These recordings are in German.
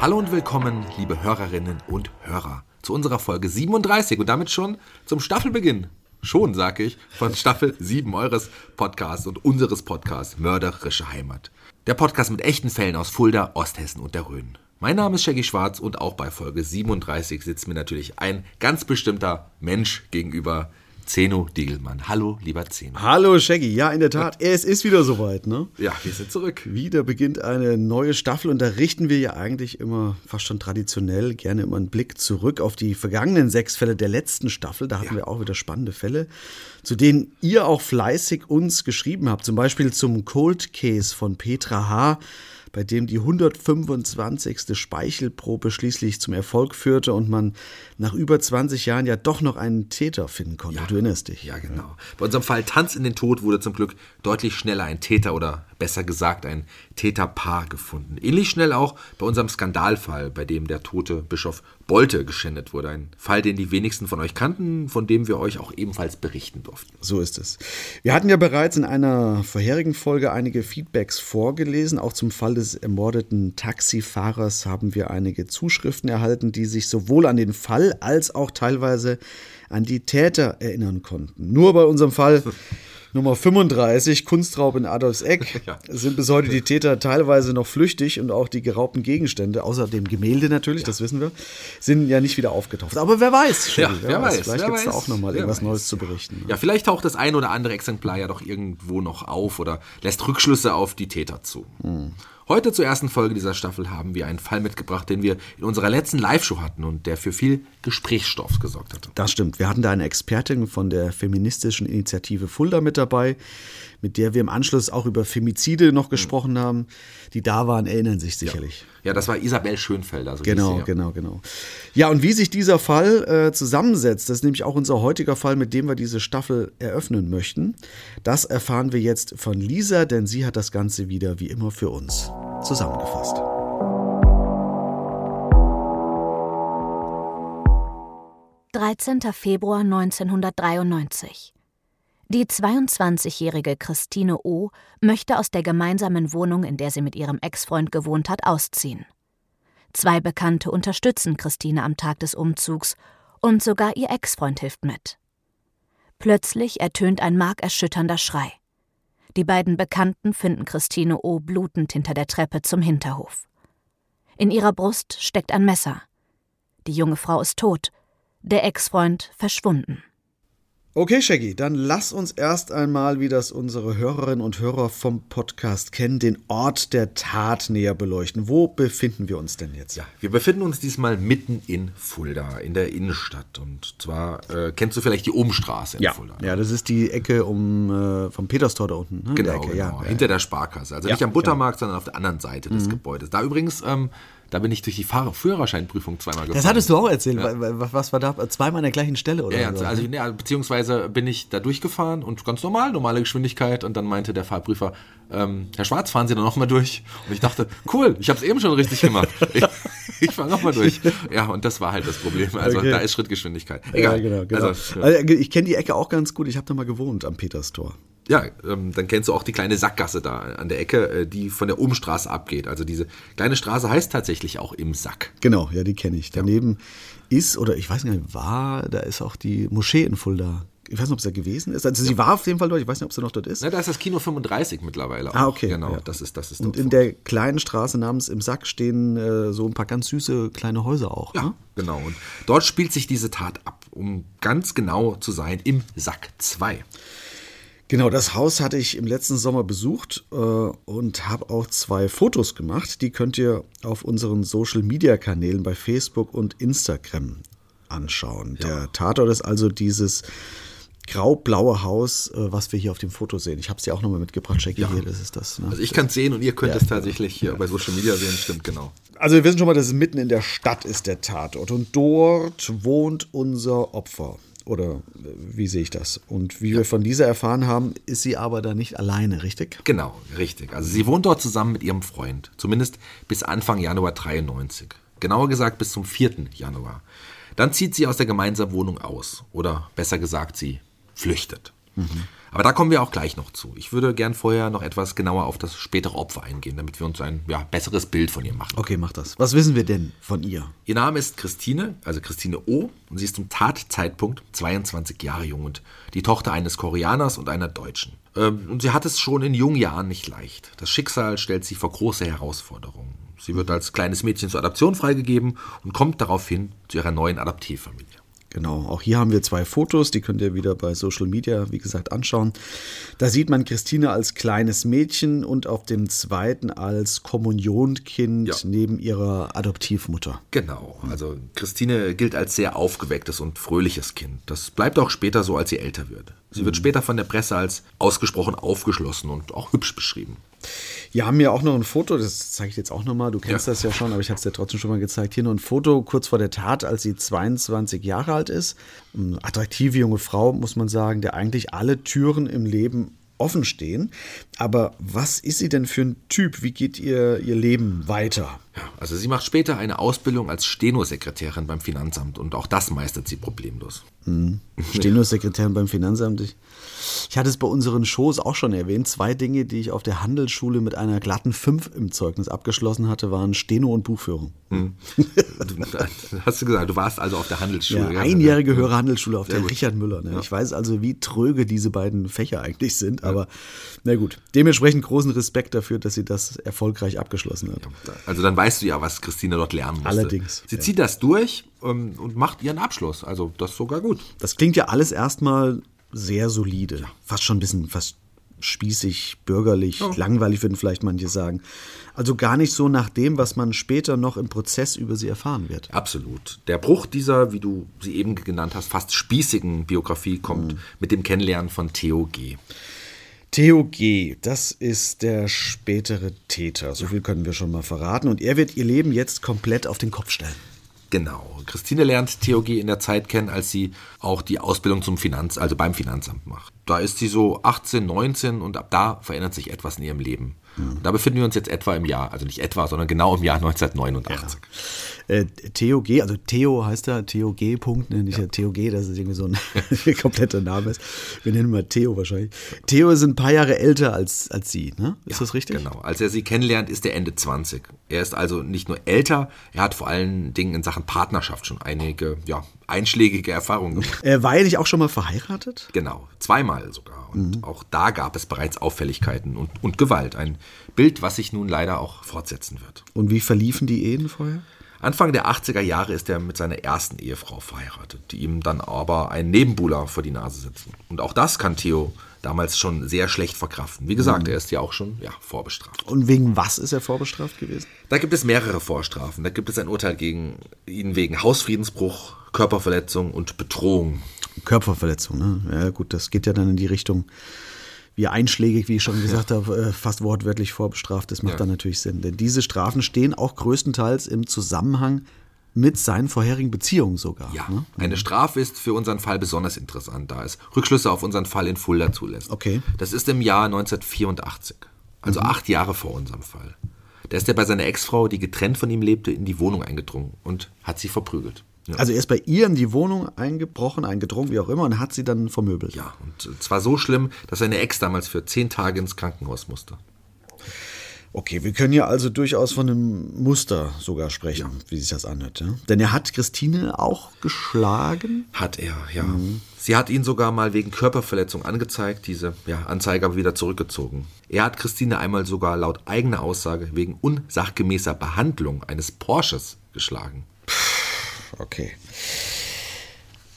Hallo und willkommen, liebe Hörerinnen und Hörer, zu unserer Folge 37 und damit schon zum Staffelbeginn. Schon, sag ich, von Staffel 7 eures Podcasts und unseres Podcasts Mörderische Heimat. Der Podcast mit echten Fällen aus Fulda, Osthessen und der Rhön. Mein Name ist Shaggy Schwarz und auch bei Folge 37 sitzt mir natürlich ein ganz bestimmter Mensch gegenüber, Zeno Diegelmann. Hallo, lieber Zeno. Hallo Shaggy, ja in der Tat, es ist wieder soweit, ne? Ja, wir sind zurück. Wieder beginnt eine neue Staffel und da richten wir ja eigentlich immer fast schon traditionell gerne immer einen Blick zurück auf die vergangenen sechs Fälle der letzten Staffel. Da hatten ja. wir auch wieder spannende Fälle, zu denen ihr auch fleißig uns geschrieben habt. Zum Beispiel zum Cold Case von Petra H bei dem die 125. Speichelprobe schließlich zum Erfolg führte und man nach über 20 Jahren ja doch noch einen Täter finden konnte. Ja, du erinnerst dich. Ja, genau. Bei unserem Fall Tanz in den Tod wurde zum Glück deutlich schneller ein Täter oder besser gesagt ein Täterpaar gefunden. Ähnlich schnell auch bei unserem Skandalfall, bei dem der tote Bischof Bolte geschändet wurde. Ein Fall, den die wenigsten von euch kannten, von dem wir euch auch ebenfalls berichten durften. So ist es. Wir hatten ja bereits in einer vorherigen Folge einige Feedbacks vorgelesen. Auch zum Fall des ermordeten Taxifahrers haben wir einige Zuschriften erhalten, die sich sowohl an den Fall als auch teilweise an die Täter erinnern konnten. Nur bei unserem Fall Nummer 35, Kunstraub in Adolfseck, ja. sind bis heute die Täter teilweise noch flüchtig und auch die geraubten Gegenstände, außer dem Gemälde natürlich, ja. das wissen wir, sind ja nicht wieder aufgetaucht. Aber wer weiß, ja, wer, wer, weiß. Vielleicht gibt es da auch nochmal irgendwas weiß. Neues zu berichten. Ja, vielleicht taucht das ein oder andere Exemplar ja doch irgendwo noch auf oder lässt Rückschlüsse auf die Täter zu. Hm. Heute zur ersten Folge dieser Staffel haben wir einen Fall mitgebracht, den wir in unserer letzten Live-Show hatten und der für viel Gesprächsstoff gesorgt hatte. Das stimmt. Wir hatten da eine Expertin von der feministischen Initiative Fulda mit dabei, mit der wir im Anschluss auch über Femizide noch gesprochen mhm. haben. Die da waren, erinnern sich sicherlich. Ja, ja das war Isabel Schönfelder. So genau, genau, genau. Ja, und wie sich dieser Fall äh, zusammensetzt, das ist nämlich auch unser heutiger Fall, mit dem wir diese Staffel eröffnen möchten. Das erfahren wir jetzt von Lisa, denn sie hat das Ganze wieder wie immer für uns zusammengefasst. Dreizehnter Februar 1993. Die 22-jährige Christine O. möchte aus der gemeinsamen Wohnung, in der sie mit ihrem Ex-Freund gewohnt hat, ausziehen. Zwei Bekannte unterstützen Christine am Tag des Umzugs und sogar ihr Ex-Freund hilft mit. Plötzlich ertönt ein markerschütternder Schrei. Die beiden Bekannten finden Christine O. blutend hinter der Treppe zum Hinterhof. In ihrer Brust steckt ein Messer. Die junge Frau ist tot, der Ex-Freund verschwunden. Okay, Shaggy, dann lass uns erst einmal, wie das unsere Hörerinnen und Hörer vom Podcast kennen, den Ort der Tat näher beleuchten. Wo befinden wir uns denn jetzt? Ja, wir befinden uns diesmal mitten in Fulda, in der Innenstadt. Und zwar äh, kennst du vielleicht die Umstraße in ja. Fulda. Ja, das ist die Ecke um äh, vom Peterstor da unten. Ne? Genau, der Ecke. genau. Ja, hinter der Sparkasse. Also Ja, nicht am Buttermarkt, sondern auf der anderen Seite des Gebäudes. Da übrigens, ähm, da bin ich durch die Fahr Führerscheinprüfung zweimal gefahren. Das hattest du auch erzählt. Wa- Was war da? Zweimal an der gleichen Stelle oder Ja, so? ja, also ja, beziehungsweise bin ich da durchgefahren und ganz normal, normale Geschwindigkeit und dann meinte der Fahrprüfer, ähm, Herr Schwarz, fahren Sie da nochmal durch? Und ich dachte, cool, ich habe es eben schon richtig gemacht. Ich, ich fahre nochmal durch. Ja, und das war halt das Problem. Also Okay. da ist Schrittgeschwindigkeit. ja, Egal. genau, genau. Also, Also, ich kenne die Ecke auch ganz gut. Ich habe da mal gewohnt am Peterstor. Ja, ähm, dann kennst du auch die kleine Sackgasse da an der Ecke, äh, die von der Umstraße abgeht. Also diese kleine Straße heißt tatsächlich auch im Sack. Genau, ja, die kenne ich. Daneben ist, oder ich weiß nicht, war, da ist auch die Moschee in Fulda. Ich weiß nicht, ob sie da gewesen ist. Also sie war auf jeden Fall dort. Ich weiß nicht, ob sie noch dort ist. Na, da ist das Kino 35 mittlerweile. Ah, auch. okay, Genau, ja. das ist das ist Und in vor. der kleinen Straße namens im Sack stehen äh, so ein paar ganz süße kleine Häuser auch. Ja, Ne? genau. Und dort spielt sich diese Tat ab, um ganz genau zu sein, im Sack 2. Genau, das Haus hatte ich im letzten Sommer besucht äh, und habe auch zwei Fotos gemacht. Die könnt ihr auf unseren Social-Media-Kanälen bei Facebook und Instagram anschauen. Der Tatort ist also dieses grau-blaue Haus, äh, was wir hier auf dem Foto sehen. Ich habe es dir auch nochmal mitgebracht, Jackie, hier, das ist das. Ne? Also ich kann es sehen und ihr könnt es tatsächlich hier bei Social Media sehen, stimmt genau. Also wir wissen schon mal, dass es mitten in der Stadt ist, der Tatort. Und dort wohnt unser Opfer. Oder wie sehe ich das? Und wie wir von dieser erfahren haben, ist sie aber da nicht alleine, richtig? Genau, richtig. Also sie wohnt dort zusammen mit ihrem Freund, zumindest bis Anfang Januar 93. Genauer gesagt bis zum 4. Januar. Dann zieht sie aus der gemeinsamen Wohnung aus. Oder besser gesagt, sie flüchtet. Aber da kommen wir auch gleich noch zu. Ich würde gern vorher noch etwas genauer auf das spätere Opfer eingehen, damit wir uns ein ja, besseres Bild von ihr machen. Okay, mach das. Was wissen wir denn von ihr? Ihr Name ist Christine, also Christine O. Und sie ist zum Tatzeitpunkt 22 Jahre jung und die Tochter eines Koreaners und einer Deutschen. Ähm, Und sie hat es schon in jungen Jahren nicht leicht. Das Schicksal stellt sie vor große Herausforderungen. Sie wird als kleines Mädchen zur Adoption freigegeben und kommt daraufhin zu ihrer neuen Adoptivfamilie. Genau, auch hier haben wir zwei Fotos, die könnt ihr wieder bei Social Media, wie gesagt, anschauen. Da sieht man Christine als kleines Mädchen und auf dem zweiten als Kommunionkind Ja. neben ihrer Adoptivmutter. Genau, also Christine gilt als sehr aufgewecktes und fröhliches Kind. Das bleibt auch später so, als sie älter wird. Sie wird später von der Presse als ausgesprochen aufgeschlossen und auch hübsch beschrieben. Wir haben ja auch noch ein Foto, das zeige ich jetzt auch nochmal, du kennst Ja. das ja schon, aber ich habe es dir trotzdem schon mal gezeigt. Hier noch ein Foto kurz vor der Tat, als sie 22 Jahre alt ist. Eine attraktive junge Frau, muss man sagen, der eigentlich alle Türen im Leben offen stehen. Aber was ist sie denn für ein Typ? Wie geht ihr, ihr Leben weiter? Ja, also sie macht später eine Ausbildung als Stenosekretärin beim Finanzamt und auch das meistert sie problemlos. Stenosekretärin beim Finanzamt. Ich, ich hatte es bei unseren Shows auch schon erwähnt. Zwei Dinge, die ich auf der Handelsschule mit einer glatten 5 im Zeugnis abgeschlossen hatte, waren Steno und Buchführung. Du, hast du gesagt, du warst also auf der Handelsschule. Ja, einjährige höhere Handelsschule auf der Richard Müller. Ne? Ich weiß also, wie tröge diese beiden Fächer eigentlich sind, aber na gut. Dementsprechend großen Respekt dafür, dass sie das erfolgreich abgeschlossen hat. Also dann weißt du ja, was Christine dort lernen musste. Allerdings, Sie ja. zieht das durch ähm, und macht ihren Abschluss. Also das ist sogar gut. Das klingt ja alles erstmal sehr solide. Fast schon ein bisschen fast spießig, bürgerlich, langweilig würden vielleicht manche sagen. Also gar nicht so nach dem, was man später noch im Prozess über sie erfahren wird. Absolut. Der Bruch dieser, wie du sie eben genannt hast, fast spießigen Biografie kommt Mhm. mit dem Kennenlernen von Theo G. Theo G., das ist der spätere Täter. So viel können wir schon mal verraten. Und er wird ihr Leben jetzt komplett auf den Kopf stellen. Genau. Christine lernt Theo G. in der Zeit kennen, als sie auch die Ausbildung zum Finanz, also beim Finanzamt macht. Da ist sie so 18, 19 und ab da verändert sich etwas in ihrem Leben. Und da befinden wir uns jetzt etwa im Jahr, also nicht etwa, sondern genau im Jahr 1989. Äh, Theo G., also Theo heißt er, Theo G. Punkt, ne? nicht Theo G., das ist irgendwie so ein kompletter Name. Ist. Wir nennen mal Theo wahrscheinlich. Theo ist ein paar Jahre älter als, als sie, ne? Ist das richtig? Genau. Als er sie kennenlernt, ist er Ende 20. Er ist also nicht nur älter, er hat vor allen Dingen in Sachen Partnerschaft schon einige ja, einschlägige Erfahrungen gemacht. Äh, war er nicht auch schon mal verheiratet? Genau, zweimal sogar. Und Mhm. auch da gab es bereits Auffälligkeiten und, und Gewalt. Ein Bild, was sich nun leider auch fortsetzen wird. Und wie verliefen die Ehen vorher? Anfang der 80er Jahre ist er mit seiner ersten Ehefrau verheiratet, die ihm dann aber einen Nebenbuhler vor die Nase setzen. Und auch das kann Theo damals schon sehr schlecht verkraften. Wie gesagt, er ist ja auch schon ja, vorbestraft. Und wegen was ist er vorbestraft gewesen? Da gibt es mehrere Vorstrafen. Da gibt es ein Urteil gegen ihn wegen Hausfriedensbruch, Körperverletzung und Bedrohung. Körperverletzung, ne? Ja, gut, das geht ja dann in die Richtung, wie einschlägig, wie ich schon gesagt habe, äh, fast wortwörtlich vorbestraft. Das macht Ja. dann natürlich Sinn. Denn diese Strafen stehen auch größtenteils im Zusammenhang mit seinen vorherigen Beziehungen sogar. Ja, Ne? eine Strafe ist für unseren Fall besonders interessant, da es Rückschlüsse auf unseren Fall in Fulda zulässt. Okay. Das ist im Jahr 1984, also acht Jahre vor unserem Fall. Da ist er bei seiner Ex-Frau, die getrennt von ihm lebte, in die Wohnung eingedrungen und hat sie verprügelt. Ja. Also er ist bei ihr in die Wohnung eingebrochen, eingedrungen, wie auch immer, und hat sie dann vermöbelt. ja, und zwar so schlimm, dass seine Ex damals für zehn Tage ins Krankenhaus musste. Okay, wir können ja also durchaus von einem Muster sogar sprechen, wie sich das anhört. Ja? Denn er hat Christine auch geschlagen. Hat er, ja. Sie hat ihn sogar mal wegen Körperverletzung angezeigt, diese ja, Anzeige aber wieder zurückgezogen. Er hat Christine einmal sogar laut eigener Aussage wegen unsachgemäßer Behandlung eines Porsches geschlagen. Okay.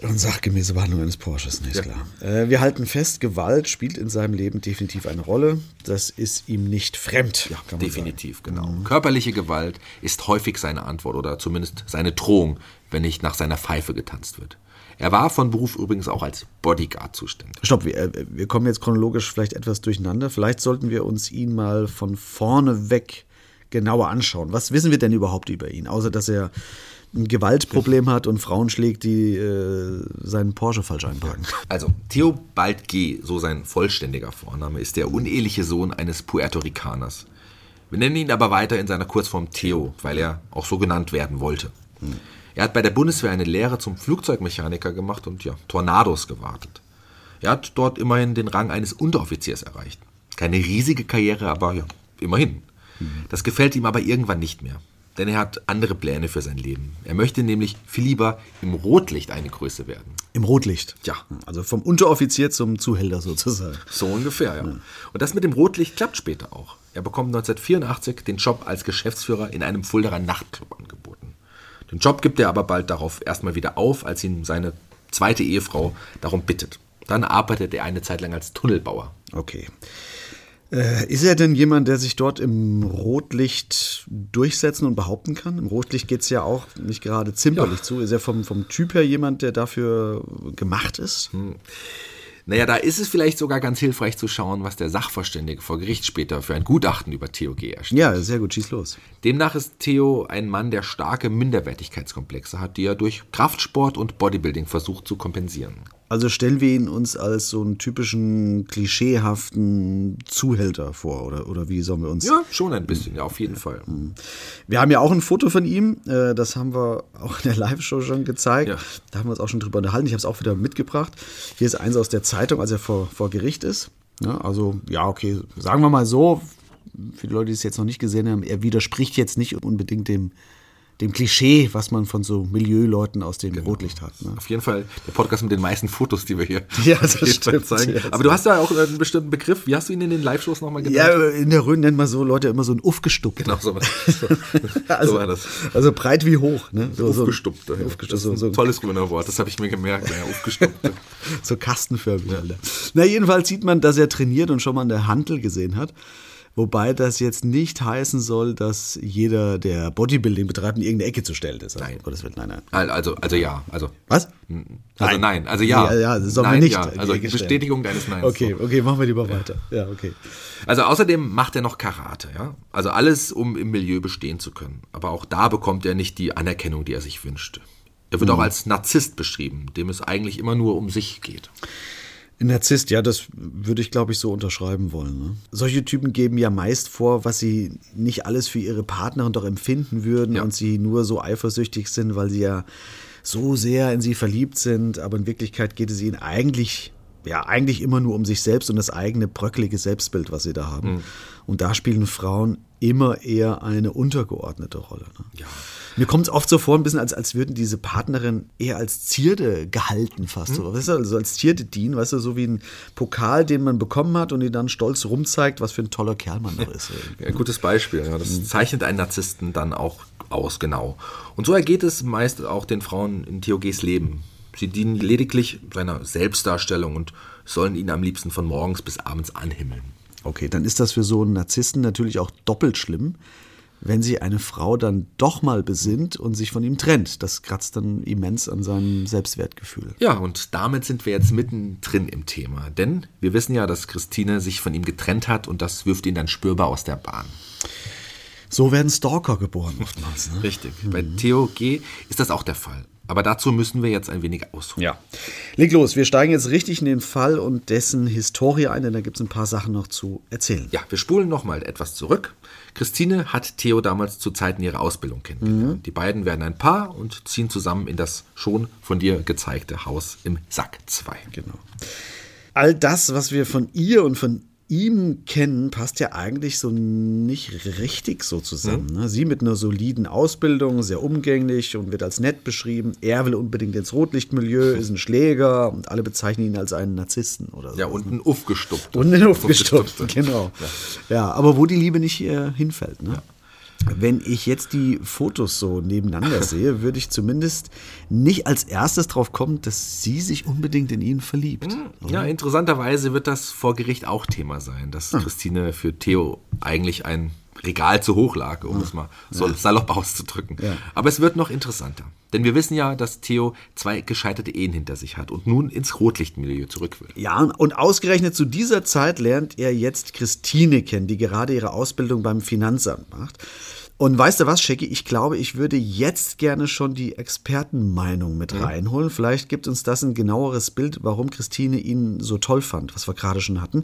Und sachgemäße Behandlung eines Porsches, nee, ist klar. Äh, wir halten fest, Gewalt spielt in seinem Leben definitiv eine Rolle. Das ist ihm nicht fremd. Ja, kann man Definitiv, genau. Körperliche Gewalt ist häufig seine Antwort oder zumindest seine Drohung, wenn nicht nach seiner Pfeife getanzt wird. Er war von Beruf übrigens auch als Bodyguard zuständig. Stopp, wir, äh, wir kommen jetzt chronologisch vielleicht etwas durcheinander. Vielleicht sollten wir uns ihn mal von vorne weg genauer anschauen. Was wissen wir denn überhaupt über ihn? Außer, dass er ein Gewaltproblem hat und Frauen schlägt, die äh, seinen Porsche falsch einparken. Also, Theobald G., so sein vollständiger Vorname, ist der uneheliche Sohn eines Puerto Ricaners. Wir nennen ihn aber weiter in seiner Kurzform Theo, weil er auch so genannt werden wollte. Er hat bei der Bundeswehr eine Lehre zum Flugzeugmechaniker gemacht und ja, Tornados gewartet. Er hat dort immerhin den Rang eines Unteroffiziers erreicht. Keine riesige Karriere, aber ja, immerhin. Das gefällt ihm aber irgendwann nicht mehr. Denn er hat andere Pläne für sein Leben. Er möchte nämlich viel lieber im Rotlicht eine Größe werden. Im Rotlicht. Ja. Also vom Unteroffizier zum Zuhälter sozusagen. So ungefähr, ja. Und das mit dem Rotlicht klappt später auch. Er bekommt 1984 den Job als Geschäftsführer in einem Fulderer Nachtclub angeboten. Den Job gibt er aber bald darauf erstmal wieder auf, als ihn seine zweite Ehefrau darum bittet. Dann arbeitet er eine Zeit lang als Tunnelbauer. Okay. Äh, ist er denn jemand, der sich dort im Rotlicht durchsetzen und behaupten kann? Im Rotlicht geht es ja auch nicht gerade zimperlich Ja. zu. Ist er vom, vom Typ her jemand, der dafür gemacht ist? Naja, da ist es vielleicht sogar ganz hilfreich zu schauen, was der Sachverständige vor Gericht später für ein Gutachten über Theo G. erstellt. Ja, sehr gut, schieß los. Demnach ist Theo ein Mann, der starke Minderwertigkeitskomplexe hat, die er durch Kraftsport und Bodybuilding versucht zu kompensieren. Also stellen wir ihn uns als so einen typischen klischeehaften Zuhälter vor, oder, oder wie sollen wir uns. Ja, schon ein bisschen, ja, auf jeden Fall. Wir haben ja auch ein Foto von ihm, äh, das haben wir auch in der Live-Show schon gezeigt. Ja. Da haben wir uns auch schon drüber unterhalten. Ich habe es auch wieder mitgebracht. Hier ist eins aus der Zeitung, als er vor, vor Gericht ist. Ja, also, ja, okay, sagen wir mal so, für die Leute, die es jetzt noch nicht gesehen haben, er widerspricht jetzt nicht unbedingt dem, dem Klischee, was man von so Milieuleuten aus dem Rotlicht hat. Ne? Auf jeden Fall der Podcast mit den meisten Fotos, die wir hier Ja, das stimmt. zeigen. Ja, Aber du hast ja auch einen bestimmten Begriff. Wie hast du ihn in den Live-Shows nochmal genannt? Ja, in der Rhön nennt man so Leute immer so ein Uffgestupt. Genau, so, war- so, Also, so war das. also breit wie hoch. Ne? So, so, Aufgestuppt. ja. Das ist so, ein so, tolles Röner Wort, das habe ich mir gemerkt. Ja, aufgestuppt. so kastenförmig. Alter. Na, jedenfalls sieht man, dass er trainiert und schon mal eine Hantel gesehen hat. Wobei das jetzt nicht heißen soll, dass jeder, der Bodybuilding betreibt, in irgendeine Ecke zu stellen ist. Nein. Gottes Willen, nein, nein. Also, also ja, also. Was? Also nein, also ja. Ja, ja, das wir nein, nicht Ja. Also. Bestätigung deines Neins. Okay, So. okay, machen wir lieber weiter. Ja, okay. Also außerdem macht er noch Karate, ja. Also alles, um im Milieu bestehen zu können. Aber auch da bekommt er nicht die Anerkennung, die er sich wünscht. Er wird auch als Narzisst beschrieben, dem es eigentlich immer nur um sich geht. Narzisst, ja, das würde ich, glaube ich, so unterschreiben wollen. Ne? Solche Typen geben ja meist vor, was sie nicht alles für ihre Partnerin doch empfinden würden Ja. und sie nur so eifersüchtig sind, weil sie ja so sehr in sie verliebt sind. Aber in Wirklichkeit geht es ihnen eigentlich, ja, eigentlich immer nur um sich selbst und das eigene bröckelige Selbstbild, was sie da haben. Und da spielen Frauen immer eher eine untergeordnete Rolle. Ne? Ja. Mir kommt es oft so vor, ein bisschen, als, als würden diese Partnerinnen eher als Zierde gehalten fast. Mhm. So, weißt du, also als Zierde dienen, weißt du, so wie ein Pokal, den man bekommen hat und die dann stolz rumzeigt, was für ein toller Kerl man noch ist. ja, gutes Beispiel. Ja. Das mhm. zeichnet einen Narzissten dann auch aus, genau. Und so ergeht es meist auch den Frauen in Theoges Leben. Sie dienen lediglich seiner Selbstdarstellung und sollen ihn am liebsten von morgens bis abends anhimmeln. Okay, dann ist das für so einen Narzissten natürlich auch doppelt schlimm, wenn sich eine Frau dann doch mal besinnt und sich von ihm trennt. Das kratzt dann immens an seinem Selbstwertgefühl. Ja, und damit sind wir jetzt mittendrin im Thema. Denn wir wissen ja, dass Christine sich von ihm getrennt hat und das wirft ihn dann spürbar aus der Bahn. So werden Stalker geboren oftmals. Ne? Richtig. Mhm. Bei Theo G. ist das auch der Fall. Aber dazu müssen wir jetzt ein wenig ausholen. Ja. Leg los, wir steigen jetzt richtig in den Fall und dessen Historie ein, denn da gibt es ein paar Sachen noch zu erzählen. Ja, wir spulen nochmal etwas zurück. Christine hat Theo damals zu Zeiten ihrer Ausbildung kennengelernt. Mhm. Die beiden werden ein Paar und ziehen zusammen in das schon von dir gezeigte Haus im Sack 2. Genau. All das, was wir von ihr und von ihm kennen, passt ja eigentlich so nicht richtig so zusammen. Mhm. Sie mit einer soliden Ausbildung, sehr umgänglich und wird als nett beschrieben. Er will unbedingt ins Rotlichtmilieu, ist ein Schläger und alle bezeichnen ihn als einen Narzissten oder so. Ja, und ein Uffgestupfter. Und ein Uffgestupfter, genau. Ja. ja. aber wo die Liebe nicht äh, hinfällt. Ne? Ja. Wenn ich jetzt die Fotos so nebeneinander sehe, würde ich zumindest nicht als erstes drauf kommen, dass sie sich unbedingt in ihn verliebt. Hm, ja, interessanterweise wird das vor Gericht auch Thema sein, dass ah. Christine für Theo eigentlich ein Regal zu hoch lag, um es mal so ja. salopp auszudrücken. Ja. Aber es wird noch interessanter. Denn wir wissen ja, dass Theo zwei gescheiterte Ehen hinter sich hat und nun ins Rotlichtmilieu zurück will. Ja, und ausgerechnet zu dieser Zeit lernt er jetzt Christine kennen, die gerade ihre Ausbildung beim Finanzamt macht. Und weißt du was, Shaggy? Ich glaube, ich würde jetzt gerne schon die Expertenmeinung mit mhm. reinholen. Vielleicht gibt uns das ein genaueres Bild, warum Christine ihn so toll fand, was wir gerade schon hatten.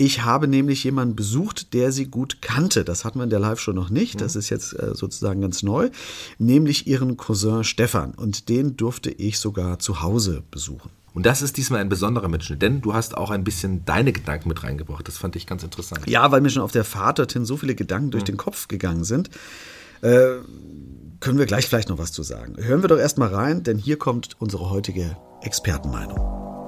Ich habe nämlich jemanden besucht, der sie gut kannte. Das hatten wir in der Live-Show noch nicht. Das mhm. ist jetzt äh, sozusagen ganz neu. Nämlich ihren Cousin Stefan. Und den durfte ich sogar zu Hause besuchen. Und das ist diesmal ein besonderer Mitschnitt, denn du hast auch ein bisschen deine Gedanken mit reingebracht. Das fand ich ganz interessant. Ja, weil mir schon auf der Fahrt dorthin so viele Gedanken durch mhm. den Kopf gegangen sind. Äh, können wir gleich vielleicht noch was zu sagen. Hören wir doch erstmal rein, denn hier kommt unsere heutige Expertenmeinung.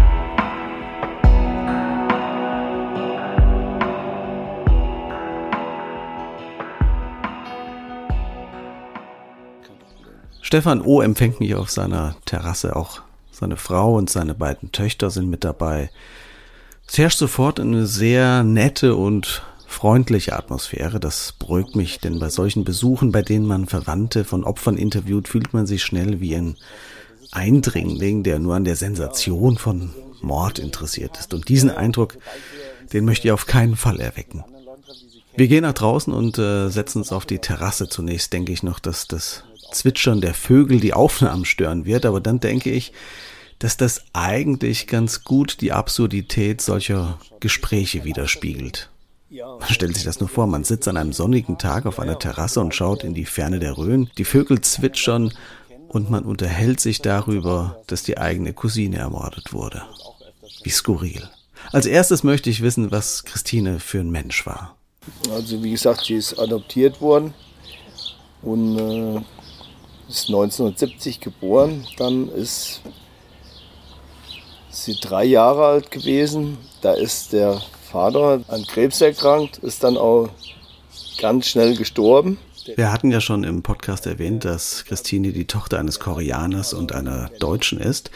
Stefan O. empfängt mich auf seiner Terrasse. Auch seine Frau und seine beiden Töchter sind mit dabei. Es herrscht sofort eine sehr nette und freundliche Atmosphäre. Das beruhigt mich, denn bei solchen Besuchen, bei denen man Verwandte von Opfern interviewt, fühlt man sich schnell wie ein Eindringling, der nur an der Sensation von Mord interessiert ist. Und diesen Eindruck, den möchte ich auf keinen Fall erwecken. Wir gehen nach draußen und äh, setzen uns auf die Terrasse. Zunächst denke ich noch, dass das Zwitschern der Vögel die Aufnahmen stören wird, aber dann denke ich, dass das eigentlich ganz gut die Absurdität solcher Gespräche widerspiegelt. Man stellt sich das nur vor, man sitzt an einem sonnigen Tag auf einer Terrasse und schaut in die Ferne der Rhön, die Vögel zwitschern und man unterhält sich darüber, dass die eigene Cousine ermordet wurde. Wie skurril. Als erstes möchte ich wissen, was Christine für ein Mensch war. Also wie gesagt, sie ist adoptiert worden und äh, ist 1970 geboren. Dann ist sie drei Jahre alt gewesen. Da ist der Vater an Krebs erkrankt, ist dann auch ganz schnell gestorben. Wir hatten ja schon im Podcast erwähnt, dass Christine die Tochter eines Koreaners und einer Deutschen ist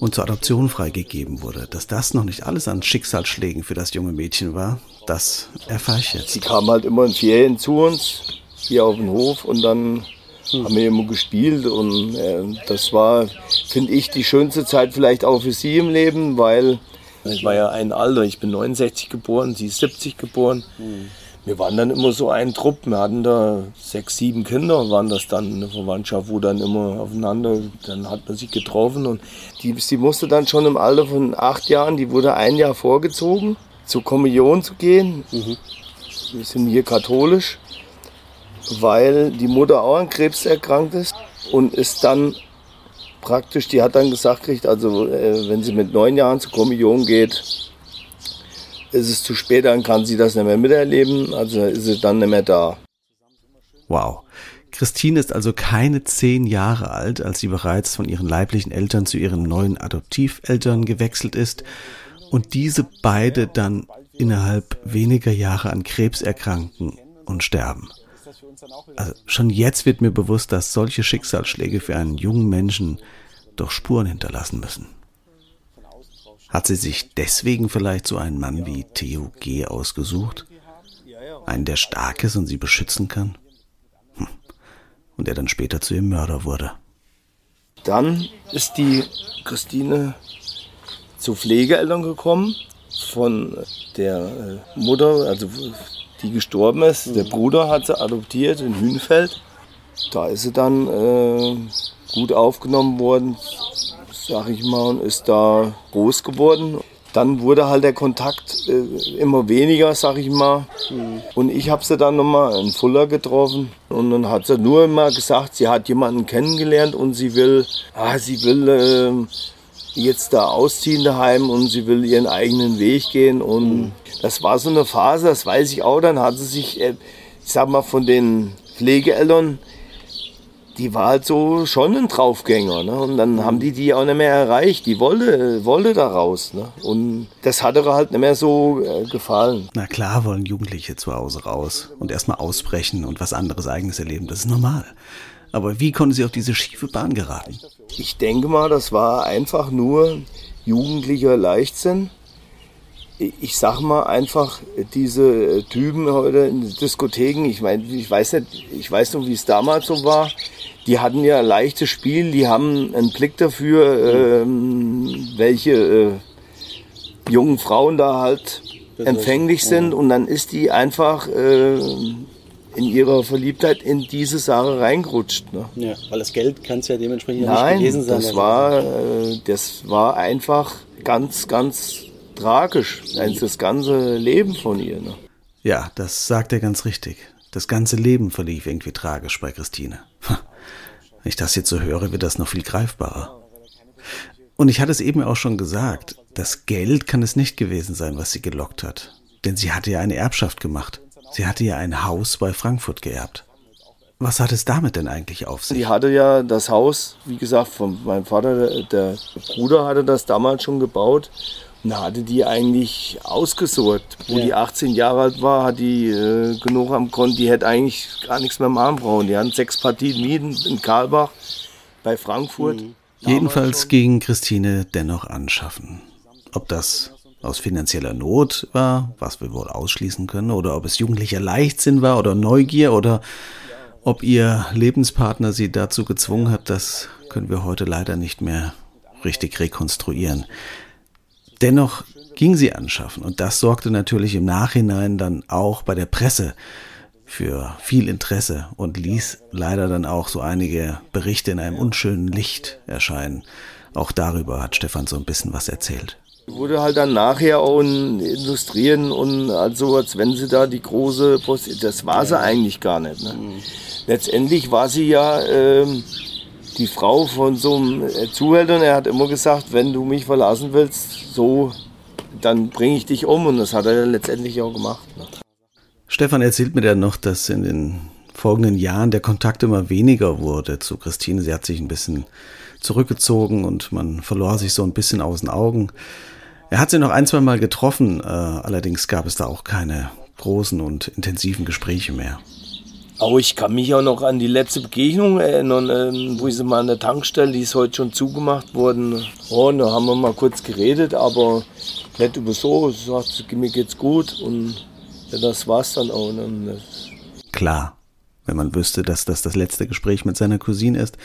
und zur Adoption freigegeben wurde. Dass das noch nicht alles an Schicksalsschlägen für das junge Mädchen war, das erfahre ich jetzt. Sie kam halt immer in Ferien zu uns, hier auf den Hof und dann hm. haben wir immer gespielt und äh, das war, finde ich, die schönste Zeit vielleicht auch für sie im Leben, weil ich war ja ein Alter, ich bin 69 geboren, sie ist 70 geboren. Hm. wir waren dann immer so ein Trupp. Wir hatten da sechs, sieben Kinder, waren das dann eine Verwandtschaft, wo dann immer aufeinander, dann hat man sich getroffen. Und die, sie musste dann schon im Alter von acht Jahren, die wurde ein Jahr vorgezogen, zur Kommunion zu gehen. Mhm. Wir sind hier katholisch, weil die Mutter auch an Krebs erkrankt ist und ist dann praktisch, die hat dann gesagt kriegt, also äh, wenn sie mit neun Jahren zur Kommunion geht, ist es zu spät, dann kann sie das nicht mehr miterleben, also ist sie dann nicht mehr da. Wow. Christine ist also keine zehn Jahre alt, als sie bereits von ihren leiblichen Eltern zu ihren neuen Adoptiveltern gewechselt ist und diese beide dann innerhalb weniger Jahre an Krebs erkranken und sterben. Also schon jetzt wird mir bewusst, dass solche Schicksalsschläge für einen jungen Menschen doch Spuren hinterlassen müssen. Hat sie sich deswegen vielleicht so einen Mann wie Theo G. ausgesucht? Einen, der stark ist und sie beschützen kann? Hm. Und der dann später zu ihrem Mörder wurde. Dann ist die Christine zu Pflegeeltern gekommen von der äh, Mutter, also die gestorben ist. Der Bruder hat sie adoptiert in Hünfeld. Da ist sie dann äh, gut aufgenommen worden sag ich mal, und ist da groß geworden. Dann wurde halt der Kontakt äh, immer weniger, sag ich mal. Mhm. Und ich habe sie dann nochmal in Fuller getroffen. Und dann hat sie nur immer gesagt, sie hat jemanden kennengelernt und sie will, ah, sie will äh, jetzt da ausziehen daheim und sie will ihren eigenen Weg gehen. Und mhm. das war so eine Phase, das weiß ich auch. Dann hat sie sich, äh, ich sag mal, von den Pflegeeltern die war halt so schon ein Draufgänger. Ne? Und dann haben die die auch nicht mehr erreicht. Die wollte, wollte da raus. Ne? Und das hat ihr halt nicht mehr so äh, gefallen. Na klar wollen Jugendliche zu Hause raus und erstmal ausbrechen und was anderes eigenes erleben. Das ist normal. Aber wie konnten sie auf diese schiefe Bahn geraten? Ich denke mal, das war einfach nur jugendlicher Leichtsinn. Ich sag mal einfach, diese Typen heute in Diskotheken, ich meine, ich weiß nicht, ich weiß noch, wie es damals so war die hatten ja ein leichtes Spiel, die haben einen Blick dafür, ähm, welche äh, jungen Frauen da halt empfänglich sind und dann ist die einfach äh, in ihrer Verliebtheit in diese Sache reingerutscht. Ne? Ja, weil das Geld kann es ja dementsprechend Nein, nicht gewesen sein. Das war, äh, das war einfach ganz, ganz tragisch, das ganze Leben von ihr. Ne? Ja, das sagt er ganz richtig. Das ganze Leben verlief irgendwie tragisch bei Christine. Wenn ich das jetzt so höre, wird das noch viel greifbarer. Und ich hatte es eben auch schon gesagt, das Geld kann es nicht gewesen sein, was sie gelockt hat. Denn sie hatte ja eine Erbschaft gemacht. Sie hatte ja ein Haus bei Frankfurt geerbt. Was hat es damit denn eigentlich auf sich? Sie hatte ja das Haus, wie gesagt, von meinem Vater, der Bruder hatte das damals schon gebaut. Und da hatte die eigentlich ausgesorgt. Wo ja. die 18 Jahre alt war, hat die äh, genug am Konto, die hätte eigentlich gar nichts mehr machen brauchen. Die hatten sechs Partien Mieten in Karlbach bei Frankfurt. Mhm. Jedenfalls ging Christine dennoch anschaffen. Ob das aus finanzieller Not war, was wir wohl ausschließen können, oder ob es jugendlicher Leichtsinn war oder Neugier oder ob ihr Lebenspartner sie dazu gezwungen hat, das können wir heute leider nicht mehr richtig rekonstruieren. Dennoch ging sie anschaffen und das sorgte natürlich im Nachhinein dann auch bei der Presse für viel Interesse und ließ leider dann auch so einige Berichte in einem unschönen Licht erscheinen. Auch darüber hat Stefan so ein bisschen was erzählt. Wurde halt dann nachher auch in Industrien und also als wenn sie da die große Post, das war sie eigentlich gar nicht. Ne? Mhm. Letztendlich war sie ja ähm, die Frau von so einem äh, Zuhälter und er hat immer gesagt, wenn du mich verlassen willst, so, dann bringe ich dich um und das hat er letztendlich auch gemacht. Ne? Stefan erzählt mir dann noch, dass in den folgenden Jahren der Kontakt immer weniger wurde zu Christine. Sie hat sich ein bisschen zurückgezogen und man verlor sich so ein bisschen aus den Augen. Er hat sie noch ein, zwei Mal getroffen, äh, allerdings gab es da auch keine großen und intensiven Gespräche mehr. Aber ich kann mich auch noch an die letzte Begegnung erinnern, ähm, wo ich sie mal an der Tankstelle, die ist heute schon zugemacht worden. Oh, da haben wir mal kurz geredet, aber nicht über so. Sie sagt, mir geht's gut und ja, das war's dann auch. Ne? Klar, wenn man wüsste, dass das das letzte Gespräch mit seiner Cousine ist,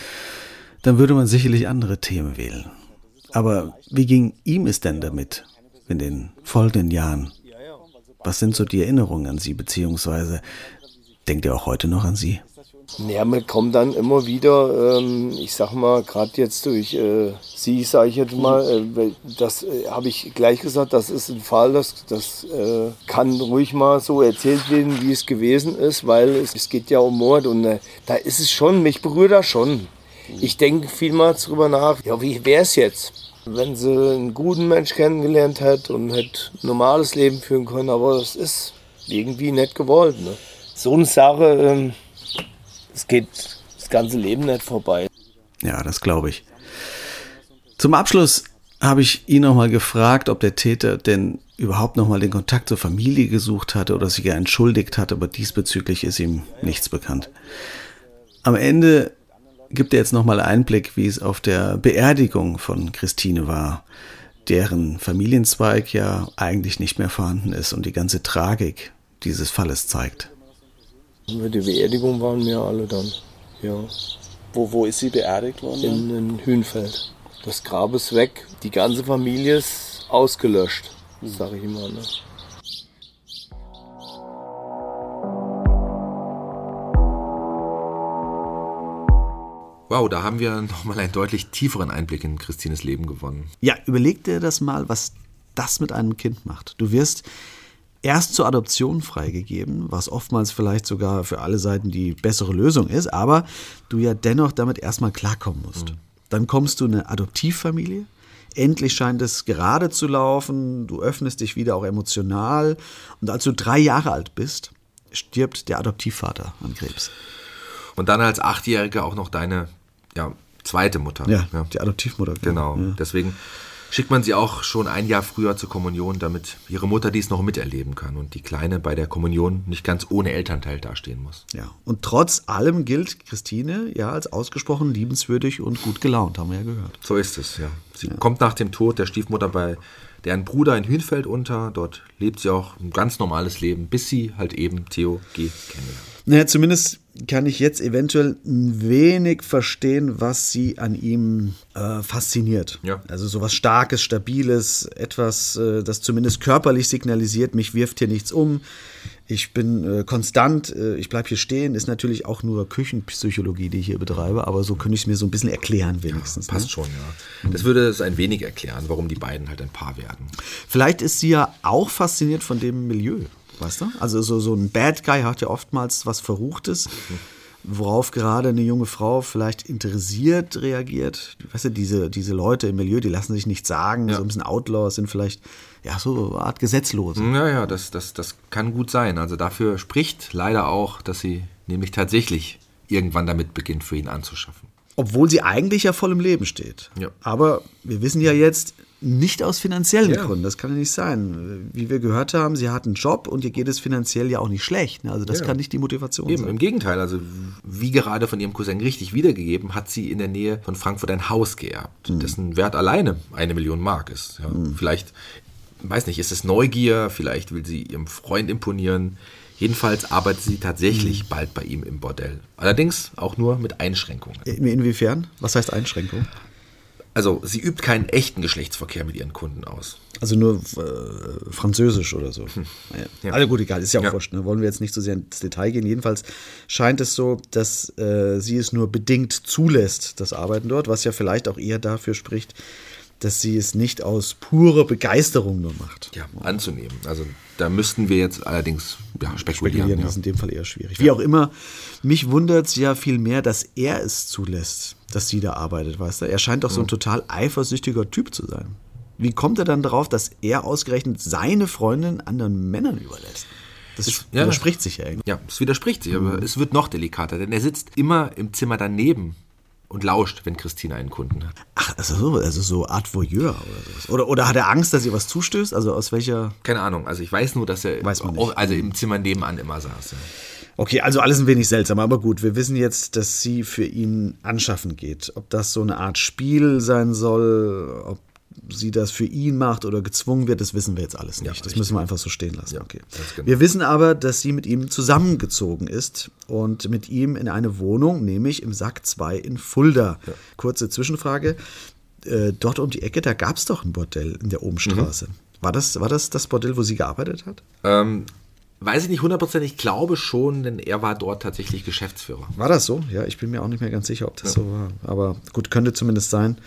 dann würde man sicherlich andere Themen wählen. Aber wie ging ihm es denn damit in den folgenden Jahren? Was sind so die Erinnerungen an sie, beziehungsweise denkt ihr auch heute noch an sie? Ja, man kommt dann immer wieder, ähm, ich sag mal, gerade jetzt durch äh, Sie, sage ich jetzt mal, äh, das äh, habe ich gleich gesagt, das ist ein Fall, das, das äh, kann ruhig mal so erzählt werden, wie es gewesen ist, weil es, es geht ja um Mord und äh, da ist es schon, mich berührt das schon. Ich denke vielmals drüber nach, ja, wie wäre es jetzt, wenn sie einen guten Mensch kennengelernt hätte und hätte ein normales Leben führen können, aber das ist irgendwie nicht gewollt. Ne? So eine Sache, ähm, es geht das ganze Leben nicht vorbei. Ja, das glaube ich. Zum Abschluss habe ich ihn nochmal gefragt, ob der Täter denn überhaupt nochmal den Kontakt zur Familie gesucht hatte oder sich ja entschuldigt hat, aber diesbezüglich ist ihm nichts bekannt. Am Ende gibt er jetzt nochmal Einblick, wie es auf der Beerdigung von Christine war, deren Familienzweig ja eigentlich nicht mehr vorhanden ist und die ganze Tragik dieses Falles zeigt. Bei der Beerdigung waren wir alle dann, ja. Wo, wo ist sie beerdigt worden? In, in Hühnfeld. Das Grab ist weg, die ganze Familie ist ausgelöscht, sage ich immer. Ne? Wow, da haben wir nochmal einen deutlich tieferen Einblick in Christines Leben gewonnen. Ja, überleg dir das mal, was das mit einem Kind macht. Du wirst erst zur Adoption freigegeben, was oftmals vielleicht sogar für alle Seiten die bessere Lösung ist, aber du ja dennoch damit erstmal klarkommen musst. Mhm. Dann kommst du in eine Adoptivfamilie. Endlich scheint es gerade zu laufen, du öffnest dich wieder auch emotional und als du drei Jahre alt bist, stirbt der Adoptivvater an Krebs. Und dann als Achtjährige auch noch deine ja, zweite Mutter. Ja, ja. die Adoptivmutter. Genau. Ja. Deswegen schickt man sie auch schon ein Jahr früher zur Kommunion, damit ihre Mutter dies noch miterleben kann und die Kleine bei der Kommunion nicht ganz ohne Elternteil dastehen muss. Ja, und trotz allem gilt Christine ja als ausgesprochen liebenswürdig und gut gelaunt, haben wir ja gehört. So ist es, ja. Sie ja. kommt nach dem Tod der Stiefmutter bei deren Bruder in Hünfeld unter. Dort lebt sie auch ein ganz normales Leben, bis sie halt eben Theo G. kennenlernt. Naja, zumindest kann ich jetzt eventuell ein wenig verstehen, was sie an ihm äh, fasziniert. Ja. Also so was Starkes, Stabiles, etwas, äh, das zumindest körperlich signalisiert, mich wirft hier nichts um. Ich bin äh, konstant, äh, ich bleibe hier stehen, ist natürlich auch nur Küchenpsychologie, die ich hier betreibe, aber so könnte ich es mir so ein bisschen erklären wenigstens. Ja, passt ne? schon, ja. Das würde es ein wenig erklären, warum die beiden halt ein Paar werden. Vielleicht ist sie ja auch fasziniert von dem Milieu. Weißt du? Also so, so ein Bad Guy hat ja oftmals was Verruchtes, worauf gerade eine junge Frau vielleicht interessiert reagiert. Weißt du, diese, diese Leute im Milieu, die lassen sich nichts sagen, ja. so ein bisschen Outlaws sind vielleicht ja so eine Art Gesetzlose. Ja, ja, das, das, das kann gut sein. Also dafür spricht leider auch, dass sie nämlich tatsächlich irgendwann damit beginnt, für ihn anzuschaffen. Obwohl sie eigentlich ja voll im Leben steht. Ja. Aber wir wissen ja jetzt, nicht aus finanziellen ja. Gründen, das kann ja nicht sein. Wie wir gehört haben, sie hat einen Job und ihr geht es finanziell ja auch nicht schlecht. Also das ja. kann nicht die Motivation Eben, sein. Im Gegenteil, also wie gerade von ihrem Cousin richtig wiedergegeben, hat sie in der Nähe von Frankfurt ein Haus geerbt, mhm. dessen Wert alleine eine Million Mark ist. Ja, mhm. Vielleicht, weiß nicht, ist es Neugier, vielleicht will sie ihrem Freund imponieren. Jedenfalls arbeitet sie tatsächlich mhm. bald bei ihm im Bordell. Allerdings auch nur mit Einschränkungen. Inwiefern? Was heißt Einschränkung? Also sie übt keinen echten Geschlechtsverkehr mit ihren Kunden aus. Also nur äh, Französisch oder so. Hm. Ja. Also gut, egal, ist ja auch ja. wurscht. Ne? Wollen wir jetzt nicht so sehr ins Detail gehen. Jedenfalls scheint es so, dass äh, sie es nur bedingt zulässt, das Arbeiten dort, was ja vielleicht auch eher dafür spricht, dass sie es nicht aus purer Begeisterung nur macht. Ja, anzunehmen. Also da müssten wir jetzt allerdings ja, spekulieren. Spekulieren ja. ist in dem Fall eher schwierig. Wie auch immer, mich wundert es ja viel mehr, dass er es zulässt, dass sie da arbeitet, weißt du? Er scheint doch so ein total eifersüchtiger Typ zu sein. Wie kommt er dann darauf, dass er ausgerechnet seine Freundin anderen Männern überlässt? Das es, widerspricht ja, sich ja irgendwie. Ja, es widerspricht sich, aber mhm. es wird noch delikater, denn er sitzt immer im Zimmer daneben und lauscht, wenn Christina einen Kunden hat. Ach, also so, also so Art Voyeur oder sowas. Oder, oder hat er Angst, dass ihr was zustößt? Also aus welcher. Keine Ahnung. Also ich weiß nur, dass er weiß man nicht. also im Zimmer nebenan immer saß. Ja. Okay, also alles ein wenig seltsam, aber gut, wir wissen jetzt, dass sie für ihn anschaffen geht. Ob das so eine Art Spiel sein soll, ob sie das für ihn macht oder gezwungen wird, das wissen wir jetzt alles nicht. Ja, das müssen wir einfach so stehen lassen. Ja, okay. Genau. Wir wissen aber, dass sie mit ihm zusammengezogen ist und mit ihm in eine Wohnung, nämlich im Sack 2 in Fulda. Ja. Kurze Zwischenfrage. Äh, dort um die Ecke, da gab es doch ein Bordell in der Obenstraße. Mhm. War das, war das das Bordell, wo sie gearbeitet hat? Ähm, weiß ich nicht hundertprozentig, ich glaube schon, denn er war dort tatsächlich Geschäftsführer. War das so? Ja, ich bin mir auch nicht mehr ganz sicher, ob das so war. Aber gut, könnte zumindest sein,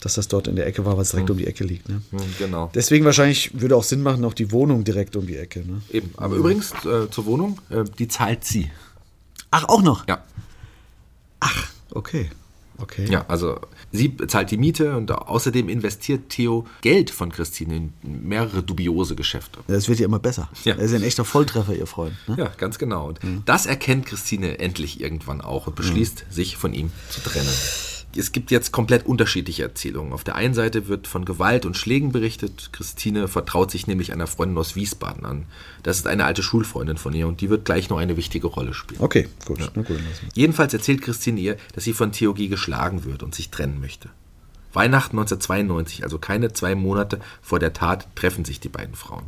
dass das dort in der Ecke war, weil es direkt um die Ecke liegt. Ne? Hm, Genau. Deswegen wahrscheinlich würde auch Sinn machen, auch die Wohnung direkt um die Ecke. Ne? Eben. Aber übrigens äh, zur Wohnung, äh, die zahlt sie. Ach, auch noch? Ja. Okay. Okay. Ja, also sie zahlt die Miete und außerdem investiert Theo Geld von Christine in mehrere dubiose Geschäfte. Das wird ja immer besser. Ja. Er ist ja ein echter Volltreffer, ihr Freund. Ne? Ja, ganz genau. Und das erkennt Christine endlich irgendwann auch und beschließt, sich von ihm zu trennen. Es gibt jetzt komplett unterschiedliche Erzählungen. Auf der einen Seite wird von Gewalt und Schlägen berichtet. Christine vertraut sich nämlich einer Freundin aus Wiesbaden an. Das ist eine alte Schulfreundin von ihr und die wird gleich noch eine wichtige Rolle spielen. Okay, gut. Na gut. Jedenfalls erzählt Christine ihr, dass sie von Theo G. geschlagen wird und sich trennen möchte. Weihnachten 1992, also keine zwei Monate vor der Tat, treffen sich die beiden Frauen.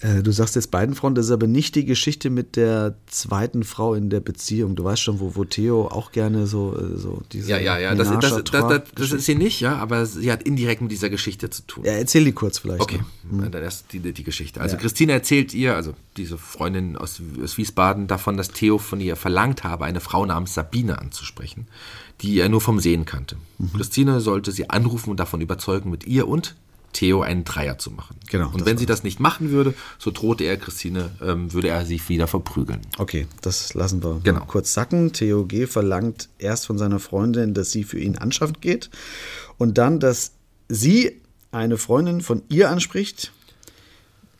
Äh, du sagst jetzt beiden Frauen, das ist aber nicht die Geschichte mit der zweiten Frau in der Beziehung. Du weißt schon, wo, wo Theo auch gerne so, äh, so diese Ja, ja, ja, das, das, das, das, ist sie nicht, ja, aber sie hat indirekt mit dieser Geschichte zu tun. Ja, erzähl die kurz vielleicht. Okay, noch. dann erst die, die Geschichte. Also Christine erzählt ihr, also diese Freundin aus, aus Wiesbaden, davon, dass Theo von ihr verlangt habe, eine Frau namens Sabine anzusprechen, die er nur vom Sehen kannte. Mhm. Christine sollte sie anrufen und davon überzeugen, mit ihr und Theo einen Dreier zu machen. Genau, Und wenn sie das nicht machen würde, so drohte er Christine, ähm, würde er sie wieder verprügeln. Okay, das lassen wir Genau. kurz sacken. Theo G. verlangt erst von seiner Freundin, dass sie für ihn anschaffen geht und dann, dass sie eine Freundin von ihr anspricht,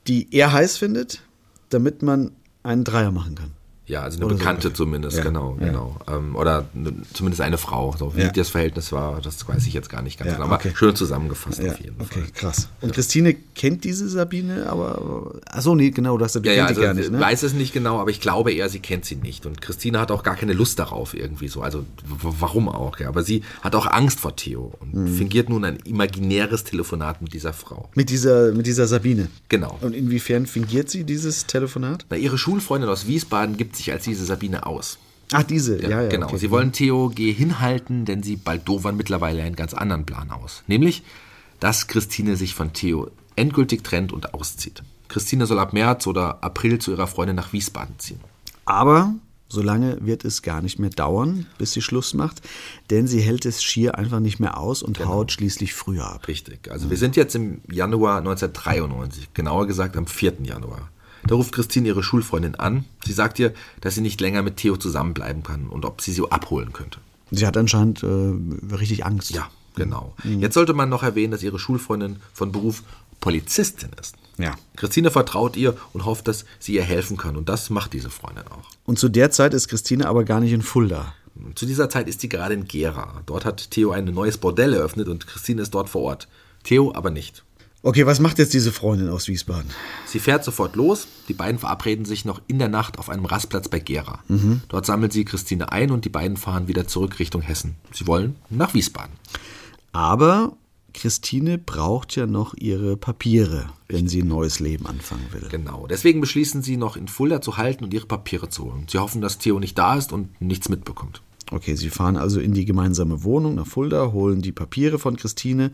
die er heiß findet, damit man einen Dreier machen kann. Ja, also eine Oder so Bekannte ungefähr. zumindest, Ja, genau, ja. genau. Ähm, oder ne, zumindest eine Frau. So, wie Ja. das Verhältnis war, das weiß ich jetzt gar nicht ganz genau. Aber okay. schön zusammengefasst auf jeden okay, Fall. krass. Und Christine kennt diese Sabine, aber. Achso, nee, genau, du hast die Ja, also gar nicht, ne? weiß es nicht genau, aber ich glaube eher, sie kennt sie nicht. Und Christine hat auch gar keine Lust darauf irgendwie so. Also warum auch, ja. Aber sie hat auch Angst vor Theo und Mhm. fingiert nun ein imaginäres Telefonat mit dieser Frau. Mit dieser, mit dieser Sabine. Genau. Und inwiefern fingiert sie dieses Telefonat? Na, ihre Schulfreundin aus Wiesbaden gibt sich als diese Sabine aus. Ach, diese, ja, ja. genau. okay. Sie wollen Theo G. hinhalten, denn sie baldowern mittlerweile einen ganz anderen Plan aus. Nämlich, dass Christine sich von Theo endgültig trennt und auszieht. Christine soll ab März oder April zu ihrer Freundin nach Wiesbaden ziehen. Aber so lange wird es gar nicht mehr dauern, bis sie Schluss macht, denn sie hält es schier einfach nicht mehr aus und Genau. haut schließlich früher ab. Richtig. Also wir sind jetzt im Januar 1993, genauer gesagt am 4. Januar. Da ruft Christine ihre Schulfreundin an. Sie sagt ihr, dass sie nicht länger mit Theo zusammenbleiben kann und ob sie sie abholen könnte. Sie hat anscheinend äh, richtig Angst. Ja, genau. Jetzt sollte man noch erwähnen, dass ihre Schulfreundin von Beruf Polizistin ist. Ja. Christine vertraut ihr und hofft, dass sie ihr helfen kann. Und das macht diese Freundin auch. Und zu der Zeit ist Christine aber gar nicht in Fulda. Zu dieser Zeit ist sie gerade in Gera. Dort hat Theo ein neues Bordell eröffnet und Christine ist dort vor Ort. Theo aber nicht. Okay, was macht jetzt diese Freundin aus Wiesbaden? Sie fährt sofort los. Die beiden verabreden sich noch in der Nacht auf einem Rastplatz bei Gera. Dort sammelt sie Christine ein und die beiden fahren wieder zurück Richtung Hessen. Sie wollen nach Wiesbaden. Aber Christine braucht ja noch ihre Papiere, wenn sie ein neues Leben anfangen will. Genau. Deswegen beschließen sie noch in Fulda zu halten und ihre Papiere zu holen. Sie hoffen, dass Theo nicht da ist und nichts mitbekommt. Okay, sie fahren also in die gemeinsame Wohnung nach Fulda, holen die Papiere von Christine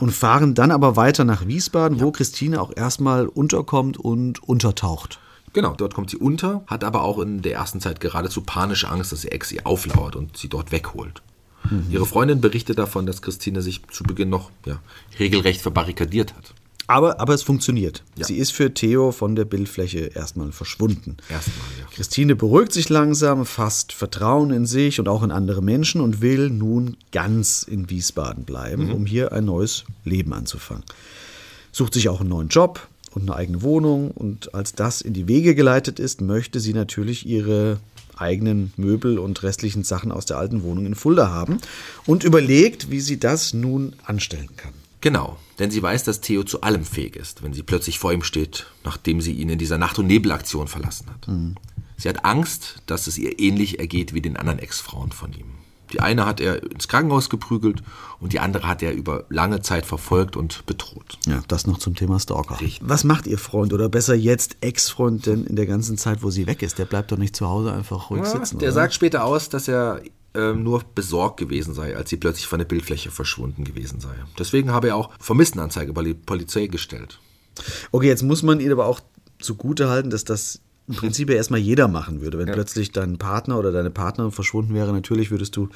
und fahren dann aber weiter nach Wiesbaden, wo Christine auch erstmal unterkommt und untertaucht. Genau, dort kommt sie unter, hat aber auch in der ersten Zeit geradezu panische Angst, dass ihr Ex ihr auflauert und sie dort wegholt. Ihre Freundin berichtet davon, dass Christine sich zu Beginn noch ja, regelrecht verbarrikadiert hat. Aber, aber es funktioniert. Ja. Sie ist für Theo von der Bildfläche erstmal verschwunden. Erstmal, ja. Christine beruhigt sich langsam, fasst Vertrauen in sich und auch in andere Menschen und will nun ganz in Wiesbaden bleiben, um hier ein neues Leben anzufangen. Sucht sich auch einen neuen Job und eine eigene Wohnung und als das in die Wege geleitet ist, möchte sie natürlich ihre eigenen Möbel und restlichen Sachen aus der alten Wohnung in Fulda haben und überlegt, wie sie das nun anstellen kann. Genau, denn sie weiß, dass Theo zu allem fähig ist, wenn sie plötzlich vor ihm steht, nachdem sie ihn in dieser Nacht- und Nebelaktion verlassen hat. Sie hat Angst, dass es ihr ähnlich ergeht wie den anderen Ex-Frauen von ihm. Die eine hat er ins Krankenhaus geprügelt und die andere hat er über lange Zeit verfolgt und bedroht. Ja, das noch zum Thema Stalker. Richtig. Was macht Ihr Freund oder besser jetzt Ex-Freund denn in der ganzen Zeit, wo sie weg ist? Der bleibt doch nicht zu Hause einfach ruhig Ja, sitzen. der oder? sagt später aus, dass er ähm, nur besorgt gewesen sei, als sie plötzlich von der Bildfläche verschwunden gewesen sei. Deswegen habe er auch Vermisstenanzeige bei der Polizei gestellt. Okay, jetzt muss man ihn aber auch zugute halten, dass das im Prinzip ja erstmal jeder machen würde. Wenn Ja. plötzlich dein Partner oder deine Partnerin verschwunden wäre, natürlich würdest du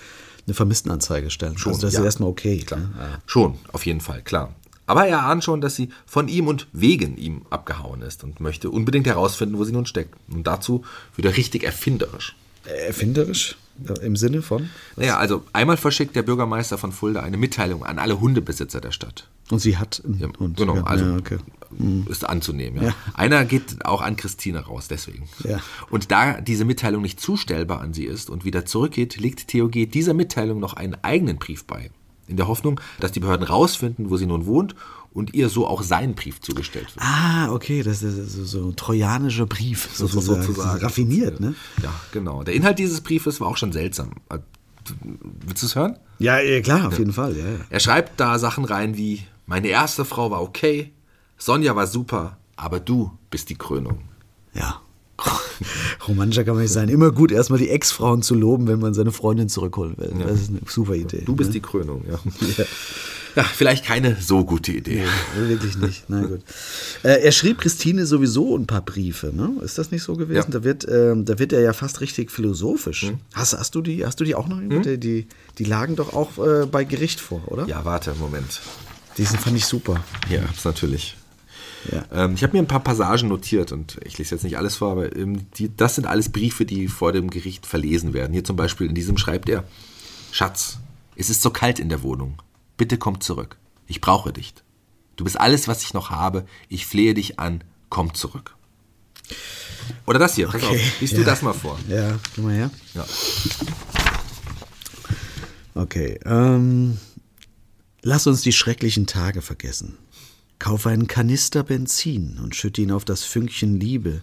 eine Vermisstenanzeige stellen. Schon, also das ja. ist erstmal okay. Klar. ne? Ja. Schon, auf jeden Fall, klar. Aber er ahnt schon, dass sie von ihm und wegen ihm abgehauen ist und möchte unbedingt herausfinden, wo sie nun steckt. Und dazu wird er richtig erfinderisch. Erfinderisch im Sinne von. Naja, also einmal verschickt der Bürgermeister von Fulda eine Mitteilung an alle Hundebesitzer der Stadt. Und sie hat einen Ja, Hund. genau, also ja, okay. ist anzunehmen. Ja. Einer geht auch an Christine raus, deswegen. Und da diese Mitteilung nicht zustellbar an sie ist und wieder zurückgeht, legt TOG dieser Mitteilung noch einen eigenen Brief bei. In der Hoffnung, dass die Behörden rausfinden, wo sie nun wohnt und ihr so auch sein Brief zugestellt wird. Ah, okay, das ist so, ein trojanischer Brief, So- so- sozusagen. sozusagen. Das ist Raffiniert, ne? Ja, genau. Der Inhalt dieses Briefes war auch schon seltsam. Äh, Willst du es hören? Ja, ja klar, auf jeden Fall. Ja, ja. Er schreibt da Sachen rein wie: Meine erste Frau war okay, Sonja war super, aber du bist die Krönung. ja. Romantischer kann man nicht sein. Immer gut, erstmal die Ex-Frauen zu loben, wenn man seine Freundin zurückholen will. Das ist eine super Idee. Du bist die Krönung, ja. ja. vielleicht keine so gute Idee. Nee, wirklich nicht. Na gut. Äh, er schrieb Christine sowieso ein paar Briefe, ne? Ist das nicht so gewesen? Ja. Da, wird, ähm, da wird er ja fast richtig philosophisch. Hast, hast, du die, hast du die auch noch? Die, die, die lagen doch auch äh, bei Gericht vor, oder? Ja, warte, Moment. Diesen fand ich super. Ja, natürlich. Ja. Ähm, ich habe mir ein paar Passagen notiert und ich lese jetzt nicht alles vor, aber ähm, die, das sind alles Briefe, die vor dem Gericht verlesen werden. Hier zum Beispiel in diesem schreibt er: Schatz, es ist so kalt in der Wohnung. Bitte komm zurück. Ich brauche dich. Du bist alles, was ich noch habe. Ich flehe dich an. Komm zurück. Oder das hier. Pass Okay, auf. Liest ja. du das mal vor? Ja, geh mal her. Ja. Okay. Ähm, lass uns die schrecklichen Tage vergessen. Kauf einen Kanister Benzin und schütte ihn auf das Fünkchen Liebe,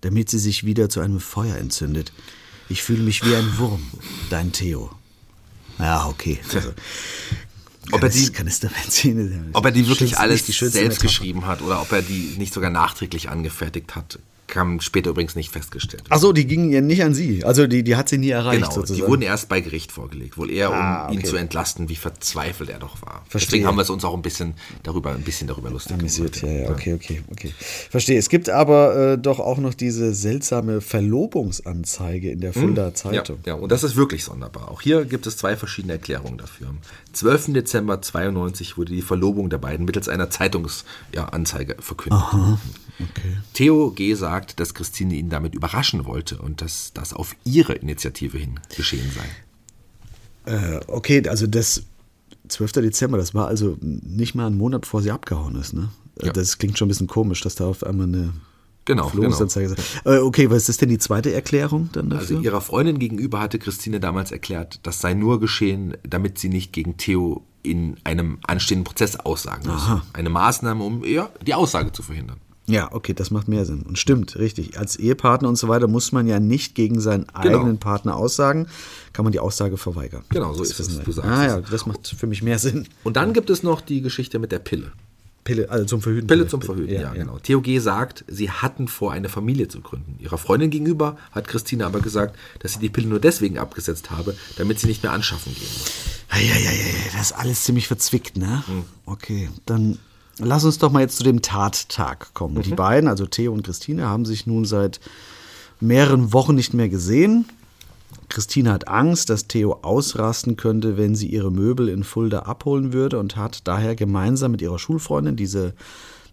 damit sie sich wieder zu einem Feuer entzündet. Ich fühle mich wie ein Wurm. Dein Theo. Ja, okay. Also, Ob er die- Kanister Benzin Ob er die wirklich alles selbst geschrieben hat oder ob er die nicht sogar nachträglich angefertigt hat, kam später übrigens nicht festgestellt. Ach so, die gingen ja nicht an sie. Also die, die hat sie nie erreicht Genau, sozusagen. die wurden erst bei Gericht vorgelegt, wohl eher um Ah, ihn okay. zu entlasten, wie verzweifelt er doch war. Verstehe. Deswegen haben wir es uns auch ein bisschen darüber, ein bisschen darüber lustig Amüsiert, ja, gemacht. ja, okay, okay, okay. Verstehe. Es gibt aber äh, doch auch noch diese seltsame Verlobungsanzeige in der Fulda Ja, Zeitung. ja, und das ist wirklich sonderbar. Auch hier gibt es zwei verschiedene Erklärungen dafür. Am 12. Dezember 92 wurde die Verlobung der beiden mittels einer Zeitungsanzeige ja, verkündet. Okay. Theo G. sagt, dass Christine ihn damit überraschen wollte und dass das auf ihre Initiative hin geschehen sei. Äh, okay, also das 12. Dezember, das war also nicht mal ein Monat bevor sie abgehauen ist, ne? Ja. Das klingt schon ein bisschen komisch, dass da auf einmal eine Genau, Verlobungsanzeige ist. Äh, okay, was ist denn die zweite Erklärung dann dafür? Also ihrer Freundin gegenüber hatte Christine damals erklärt, das sei nur geschehen, damit sie nicht gegen Theo in einem anstehenden Prozess aussagen muss. Aha. Eine Maßnahme, um ja, die Aussage zu verhindern. Ja, okay, das macht mehr Sinn. Und stimmt, richtig. Als Ehepartner und so weiter muss man ja nicht gegen seinen Genau. eigenen Partner aussagen, kann man die Aussage verweigern. Genau, so Das ist es. Du sagst ah ja, das macht für mich mehr Sinn. Und dann gibt es noch die Geschichte mit der Pille. Pille, also zum Verhüten. Pille zum Verhüten, ja, ja, genau. Theo G. sagt, sie hatten vor, eine Familie zu gründen. Ihrer Freundin gegenüber hat Christine aber gesagt, dass sie die Pille nur deswegen abgesetzt habe, damit sie nicht mehr anschaffen gehen muss. Eieieiei, das ist alles ziemlich verzwickt, ne? Hm. Okay, dann lass uns doch mal jetzt zu dem Tattag kommen. Mhm. Die beiden, also Theo und Christine, haben sich nun seit mehreren Wochen nicht mehr gesehen. Christine hat Angst, dass Theo ausrasten könnte, wenn sie ihre Möbel in Fulda abholen würde und hat daher gemeinsam mit ihrer Schulfreundin, diese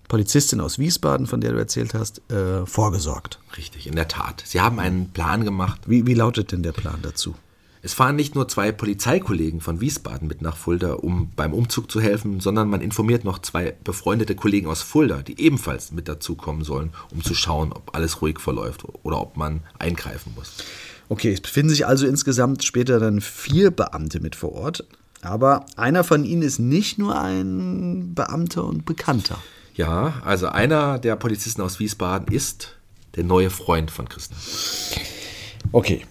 Polizistin aus Wiesbaden, von der du erzählt hast, äh, vorgesorgt. Richtig, in der Tat. Sie haben einen Plan gemacht. Wie, wie lautet denn der Plan dazu? Es fahren nicht nur zwei Polizeikollegen von Wiesbaden mit nach Fulda, um beim Umzug zu helfen, sondern man informiert noch zwei befreundete Kollegen aus Fulda, die ebenfalls mit dazukommen sollen, um zu schauen, ob alles ruhig verläuft oder ob man eingreifen muss. Okay, es befinden sich also insgesamt später dann vier Beamte mit vor Ort. Aber einer von ihnen ist nicht nur ein Beamter und Bekannter. Ja, also einer der Polizisten aus Wiesbaden ist der neue Freund von Christian. Okay.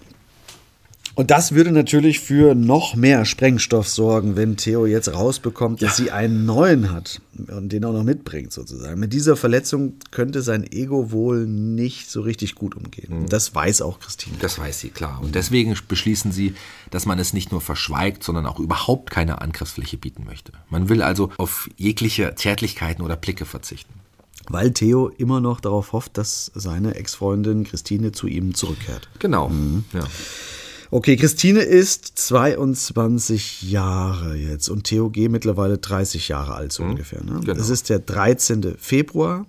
Und das würde natürlich für noch mehr Sprengstoff sorgen, wenn Theo jetzt rausbekommt, dass sie einen neuen hat und den auch noch mitbringt sozusagen. Mit dieser Verletzung könnte sein Ego wohl nicht so richtig gut umgehen. Das weiß auch Christine. Das weiß sie, klar. Und deswegen beschließen sie, dass man es nicht nur verschweigt, sondern auch überhaupt keine Angriffsfläche bieten möchte. Man will also auf jegliche Zärtlichkeiten oder Blicke verzichten. Weil Theo immer noch darauf hofft, dass seine Ex-Freundin Christine zu ihm zurückkehrt. Genau. Ja. Okay, Christine ist 22 Jahre jetzt und Theo G. mittlerweile 30 Jahre alt, so ungefähr. Ne? genau. Es ist der 13. Februar,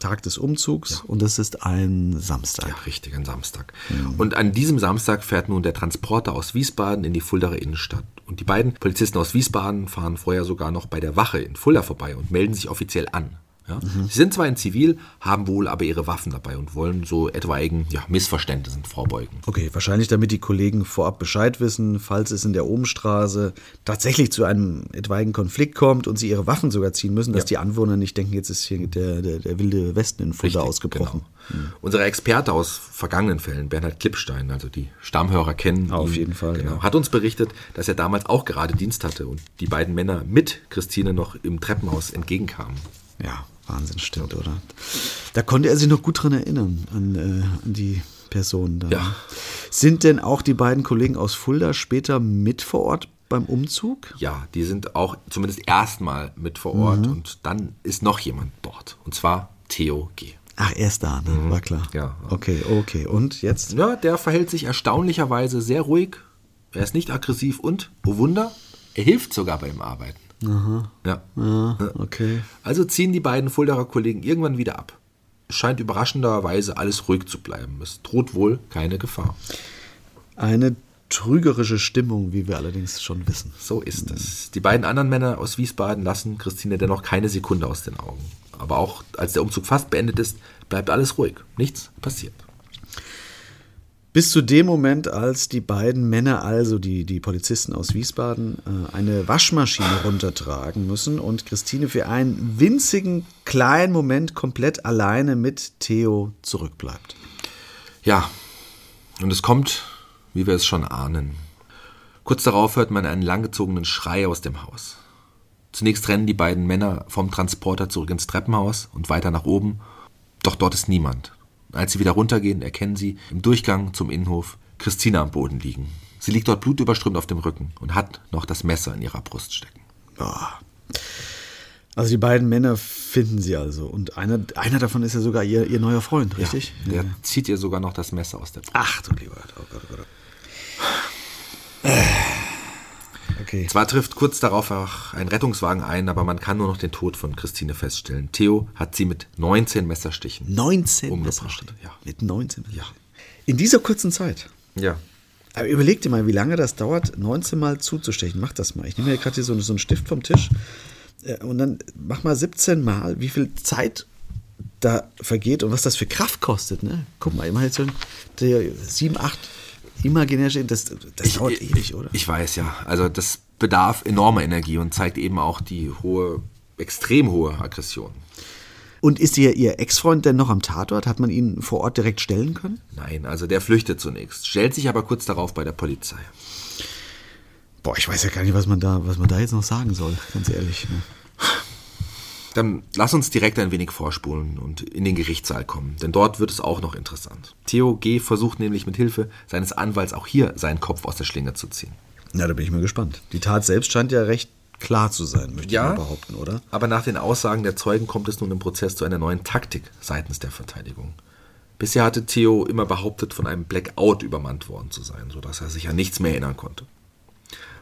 Tag des Umzugs, und es ist ein Samstag. Ja, richtig, ein Samstag. Und an diesem Samstag fährt nun der Transporter aus Wiesbaden in die Fuldaer Innenstadt. Und die beiden Polizisten aus Wiesbaden fahren vorher sogar noch bei der Wache in Fulda vorbei und melden sich offiziell an. Ja? Sie sind zwar in Zivil, haben wohl aber ihre Waffen dabei und wollen so etwaigen ja, Missverständnissen vorbeugen. Okay, wahrscheinlich damit die Kollegen vorab Bescheid wissen, falls es in der Obenstraße tatsächlich zu einem etwaigen Konflikt kommt und sie ihre Waffen sogar ziehen müssen, dass die Anwohner nicht denken, jetzt ist hier der, der, der wilde Westen in Fulda ausgebrochen. Genau. Unser Experte aus vergangenen Fällen, Bernhard Klippstein, also die Stammhörer kennen Auf ihn, jeden Fall, genau, ja. hat uns berichtet, dass er damals auch gerade Dienst hatte und die beiden Männer mit Christine noch im Treppenhaus entgegenkamen. Ja, Wahnsinn, stimmt, oder? Da konnte er sich noch gut dran erinnern, an, äh, an die Person da. Ja. Sind denn auch die beiden Kollegen aus Fulda später mit vor Ort beim Umzug? Ja, die sind auch zumindest erstmal mit vor Ort und dann ist noch jemand dort und zwar Theo G. Ach, er ist da, ne? war klar. Ja. Okay, okay. Und jetzt? Ja, der verhält sich erstaunlicherweise sehr ruhig. Er ist nicht aggressiv und, oh Wunder, er hilft sogar beim Arbeiten. Ja. Ja, okay. Also ziehen die beiden Fuldaer Kollegen irgendwann wieder ab. Es scheint überraschenderweise alles ruhig zu bleiben. Es droht wohl keine Gefahr. Eine trügerische Stimmung, wie wir allerdings schon wissen. So ist es. Die beiden anderen Männer aus Wiesbaden lassen Christine dennoch keine Sekunde aus den Augen. Aber auch als der Umzug fast beendet ist, bleibt alles ruhig. Nichts passiert. Bis zu dem Moment, als die beiden Männer, also die, die Polizisten aus Wiesbaden, äh, eine Waschmaschine runtertragen müssen und Christine für einen winzigen kleinen Moment komplett alleine mit Theo zurückbleibt. Ja, und es kommt, wie wir es schon ahnen. Kurz darauf hört man einen langgezogenen Schrei aus dem Haus. Zunächst rennen die beiden Männer vom Transporter zurück ins Treppenhaus und weiter nach oben, doch dort ist niemand. Als sie wieder runtergehen, erkennen sie im Durchgang zum Innenhof Christina am Boden liegen. Sie liegt dort blutüberströmt auf dem Rücken und hat noch das Messer in ihrer Brust stecken. Also die beiden Männer finden sie also. Und einer, einer davon ist ja sogar ihr, ihr neuer Freund, richtig? Ja, der zieht ihr sogar noch das Messer aus der Brust. Ach du lieber Gott, oh Gott, oh Gott. Okay. Zwar trifft kurz darauf auch ein Rettungswagen ein, aber man kann nur noch den Tod von Christine feststellen. Theo hat sie mit 19 Messerstichen 19 umgebracht. Messerstiche. Ja. Mit 19 Messerstiche. In dieser kurzen Zeit. Ja. Aber überleg dir mal, wie lange das dauert, 19 Mal zuzustechen. Mach das mal. Ich nehme mir gerade hier so, so einen Stift vom Tisch äh, und dann mach mal 17 Mal, wie viel Zeit da vergeht und was das für Kraft kostet. Ne? Guck mal, immer jetzt so 7, 8 imaginär stehen, das, das dauert ewig, oder? Ich weiß, ja. Also das bedarf enormer Energie und zeigt eben auch die hohe, extrem hohe Aggression. Und ist ihr, ihr Ex-Freund denn noch am Tatort? Hat man ihn vor Ort direkt stellen können? Nein, also der flüchtet zunächst, stellt sich aber kurz darauf bei der Polizei. Boah, ich weiß ja gar nicht, was man da, was man da jetzt noch sagen soll, ganz ehrlich. Ne? Dann lass uns direkt ein wenig vorspulen und in den Gerichtssaal kommen, denn dort wird es auch noch interessant. Theo G. versucht nämlich mit Hilfe seines Anwalts auch hier seinen Kopf aus der Schlinge zu ziehen. Na, da bin ich mal gespannt. Die Tat selbst scheint ja recht klar zu sein, möchte Ja. ich mal behaupten, oder? Aber nach den Aussagen der Zeugen kommt es nun im Prozess zu einer neuen Taktik seitens der Verteidigung. Bisher hatte Theo immer behauptet, von einem Blackout übermannt worden zu sein, sodass er sich an nichts mehr erinnern konnte.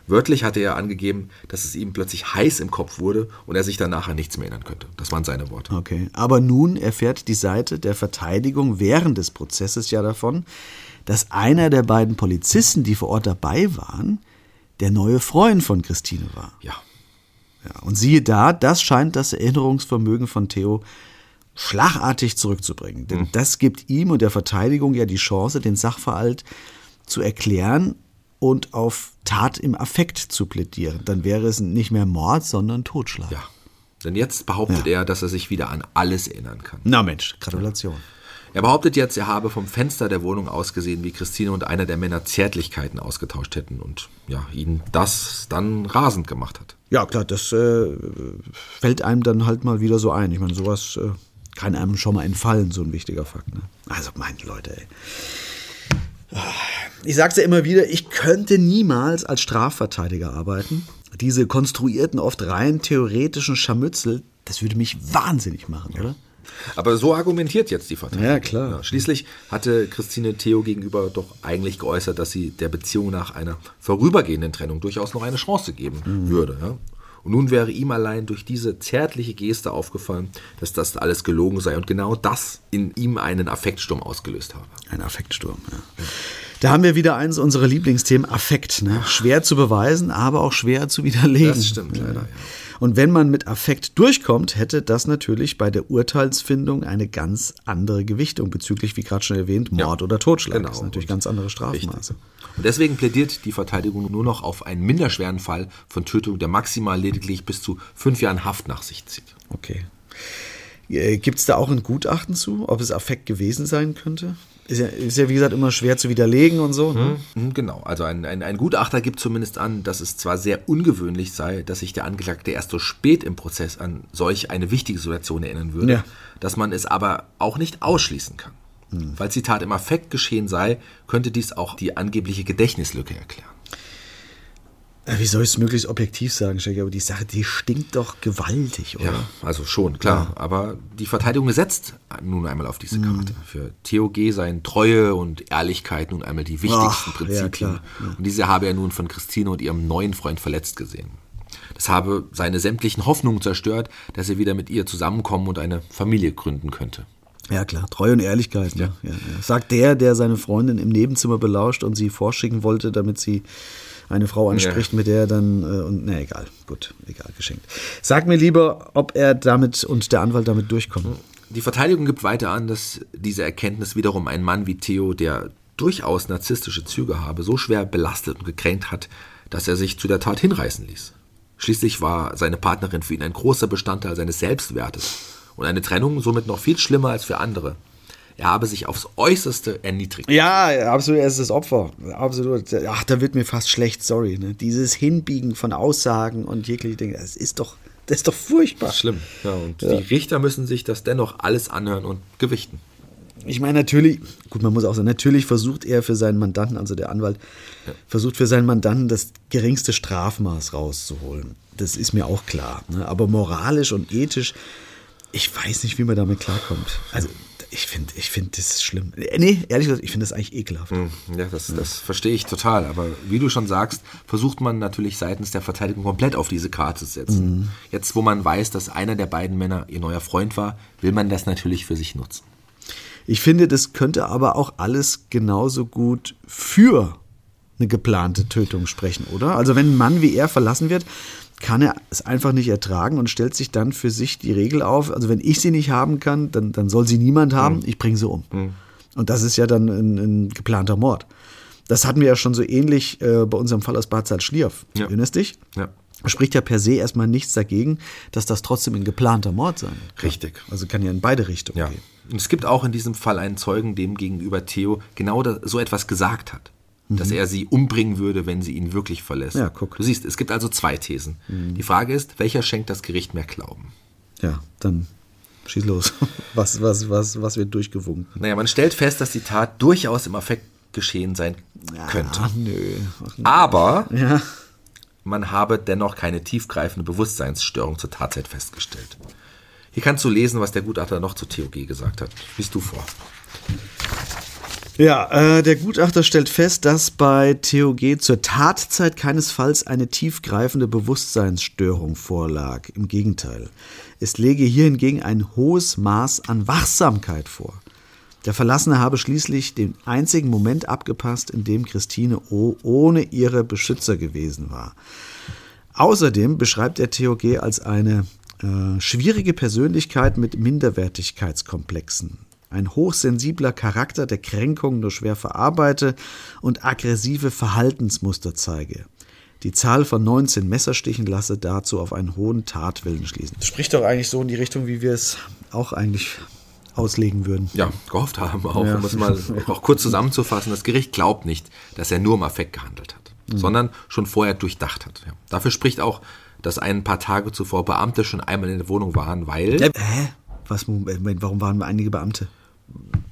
Wörtlich hatte er angegeben, dass es ihm plötzlich heiß im Kopf wurde und er sich danach an nichts mehr erinnern könnte. Das waren seine Worte. Okay. Aber nun erfährt die Seite der Verteidigung während des Prozesses ja davon, dass einer der beiden Polizisten, die vor Ort dabei waren, der neue Freund von Christine war. Ja, Ja, und siehe da, das scheint das Erinnerungsvermögen von Theo schlagartig zurückzubringen. Denn das gibt ihm und der Verteidigung ja die Chance, den Sachverhalt zu erklären und auf Tat im Affekt zu plädieren. Dann wäre es nicht mehr Mord, sondern Totschlag. ja. Denn jetzt behauptet er, dass er sich wieder an alles erinnern kann. Na Mensch, Gratulation. Er behauptet jetzt, er habe vom Fenster der Wohnung aus gesehen, wie Christine und einer der Männer Zärtlichkeiten ausgetauscht hätten und ja, ihn das dann rasend gemacht hat. Ja, klar, das äh, fällt einem dann halt mal wieder so ein. Ich meine, sowas äh, kann einem schon mal entfallen, so ein wichtiger Fakt. Ne? Also, meine Leute, ey. Ich sag's ja immer wieder, ich könnte niemals als Strafverteidiger arbeiten. Diese konstruierten, oft rein theoretischen Scharmützel, das würde mich wahnsinnig machen, oder? Aber so argumentiert jetzt die Verteidigung. Ja, klar. schließlich hatte Christine Theo gegenüber doch eigentlich geäußert, dass sie der Beziehung nach einer vorübergehenden Trennung durchaus noch eine Chance geben Mhm. würde. Ja? Und nun wäre ihm allein durch diese zärtliche Geste aufgefallen, dass das alles gelogen sei und genau das in ihm einen Affektsturm ausgelöst habe. Ein Affektsturm, ja. Da haben wir wieder eins unserer Lieblingsthemen, Affekt. Ne? Schwer zu beweisen, aber auch schwer zu widerlegen. Das stimmt leider, ja. Und wenn man mit Affekt durchkommt, hätte das natürlich bei der Urteilsfindung eine ganz andere Gewichtung bezüglich, wie gerade schon erwähnt, Mord oder Totschlag. Genau. Das sind natürlich ganz andere Strafmaße. Und deswegen plädiert die Verteidigung nur noch auf einen minderschweren Fall von Tötung, der maximal lediglich bis zu fünf Jahren Haft nach sich zieht. Okay. Gibt es da auch ein Gutachten zu, ob es Affekt gewesen sein könnte? Ist ja, ist ja wie gesagt, immer schwer zu widerlegen und so. Ne? Mhm, Genau, also ein, ein, ein Gutachter gibt zumindest an, dass es zwar sehr ungewöhnlich sei, dass sich der Angeklagte erst so spät im Prozess an solch eine wichtige Situation erinnern würde, Ja. dass man es aber auch nicht ausschließen kann. Falls die Tat im Affekt geschehen sei, könnte dies auch die angebliche Gedächtnislücke erklären. Äh, Wie soll ich es möglichst objektiv sagen, Shaggy? Aber die Sache, die stinkt doch gewaltig, oder? Ja, also schon, klar. Aber die Verteidigung setzt nun einmal auf diese Karte. Für TOG seien Treue und Ehrlichkeit nun einmal die wichtigsten Ach, ja, Prinzipien. klar, Und diese habe er nun von Christine und ihrem neuen Freund verletzt gesehen. Das habe seine sämtlichen Hoffnungen zerstört, dass er wieder mit ihr zusammenkommen und eine Familie gründen könnte. Ja, klar. Treue und Ehrlichkeit. Ne? Ja. Ja, Sagt der, der seine Freundin im Nebenzimmer belauscht und sie vorschicken wollte, damit sie eine Frau anspricht, mit der er dann, äh, und, na egal, gut, egal, geschenkt. Sag mir lieber, ob er damit und der Anwalt damit durchkommen. Die Verteidigung gibt weiter an, dass diese Erkenntnis wiederum einen Mann wie Theo, der durchaus narzisstische Züge habe, so schwer belastet und gekränkt hat, dass er sich zu der Tat hinreißen ließ. Schließlich war seine Partnerin für ihn ein großer Bestandteil seines Selbstwertes und eine Trennung somit noch viel schlimmer als für andere. Er habe sich aufs Äußerste erniedrigt. Ja, absolut, er ist das Opfer. Absolut. Ach, da wird mir fast schlecht, sorry. Ne? Dieses Hinbiegen von Aussagen und jegliche Dinge, das ist doch, das ist doch furchtbar. Schlimm. Ja, und die Richter müssen sich das dennoch alles anhören und gewichten. Ich meine, natürlich, gut, man muss auch sagen, natürlich versucht er für seinen Mandanten, also der Anwalt, versucht für seinen Mandanten das geringste Strafmaß rauszuholen. Das ist mir auch klar. Ne? Aber moralisch und ethisch, ich weiß nicht, wie man damit klarkommt. Also, ich finde, ich finde, das schlimm. Nee, ehrlich gesagt, ich finde das eigentlich ekelhaft. Ja, das, das verstehe ich total. Aber wie du schon sagst, versucht man natürlich seitens der Verteidigung komplett auf diese Karte zu setzen. Jetzt, wo man weiß, dass einer der beiden Männer ihr neuer Freund war, will man das natürlich für sich nutzen. Ich finde, das könnte aber auch alles genauso gut für eine geplante Tötung sprechen, oder? Also wenn ein Mann wie er verlassen wird, kann er es einfach nicht ertragen und stellt sich dann für sich die Regel auf, also wenn ich sie nicht haben kann, dann, dann soll sie niemand haben, ich bringe sie um. Und das ist ja dann ein, ein geplanter Mord. Das hatten wir ja schon so ähnlich äh, bei unserem Fall aus Bad Salzschlierf. Ja. Erinnerst dich? Ja. Spricht ja per se erstmal nichts dagegen, dass das trotzdem ein geplanter Mord sein kann. Richtig. Also kann ja in beide Richtungen Ja. gehen. Und es gibt auch in diesem Fall einen Zeugen, dem gegenüber Theo genau da, so etwas gesagt hat. Dass er sie umbringen würde, wenn sie ihn wirklich verlässt. Ja, guck. Du siehst, es gibt also zwei Thesen. Die Frage ist, welcher schenkt das Gericht mehr Glauben? Ja, dann schieß los. Was, was, was, was wird durchgewunken? Naja, man stellt fest, dass die Tat durchaus im Affekt geschehen sein könnte. Ach nö. Ach, nö. Aber Ja. man habe dennoch keine tiefgreifende Bewusstseinsstörung zur Tatzeit festgestellt. Hier kannst du lesen, was der Gutachter noch zu TOG gesagt hat. Liest du vor. Ja, äh, der Gutachter stellt fest, dass bei TOG zur Tatzeit keinesfalls eine tiefgreifende Bewusstseinsstörung vorlag. Im Gegenteil. Es lege hier hingegen ein hohes Maß an Wachsamkeit vor. Der Verlassene habe schließlich den einzigen Moment abgepasst, in dem Christine O. ohne ihre Beschützer gewesen war. Außerdem beschreibt er TOG als eine äh, schwierige Persönlichkeit mit Minderwertigkeitskomplexen. Ein hochsensibler Charakter, der Kränkungen nur schwer verarbeite und aggressive Verhaltensmuster zeige. Die Zahl von 19 Messerstichen lasse dazu auf einen hohen Tatwillen schließen. Das spricht doch eigentlich so in die Richtung, wie wir es auch eigentlich auslegen würden. Ja, gehofft haben auch, Ja. um es mal auch kurz zusammenzufassen. Das Gericht glaubt nicht, dass er nur im Affekt gehandelt hat, Mhm. sondern schon vorher durchdacht hat. Ja. Dafür spricht auch, dass ein paar Tage zuvor Beamte schon einmal in der Wohnung waren, weil? Was, Moment, warum waren einige Beamte?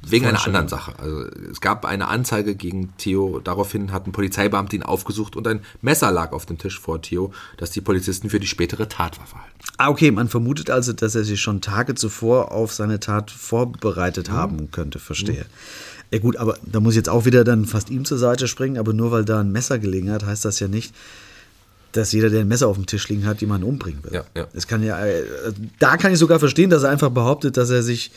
Wegen einer anderen Sache. Also es gab eine Anzeige gegen Theo. Daraufhin hatten Polizeibeamte ihn aufgesucht und ein Messer lag auf dem Tisch vor Theo, das die Polizisten für die spätere Tatwaffe halten. Ah, okay, man vermutet also, dass er sich schon Tage zuvor auf seine Tat vorbereitet Mhm. haben könnte, verstehe. Ja gut, aber da muss ich jetzt auch wieder dann fast ihm zur Seite springen, aber nur weil da ein Messer gelegen hat, heißt das ja nicht, dass jeder, der ein Messer auf dem Tisch liegen hat, jemanden umbringen will. Ja, ja. Es kann ja, äh, da kann ich sogar verstehen, dass er einfach behauptet, dass er sich,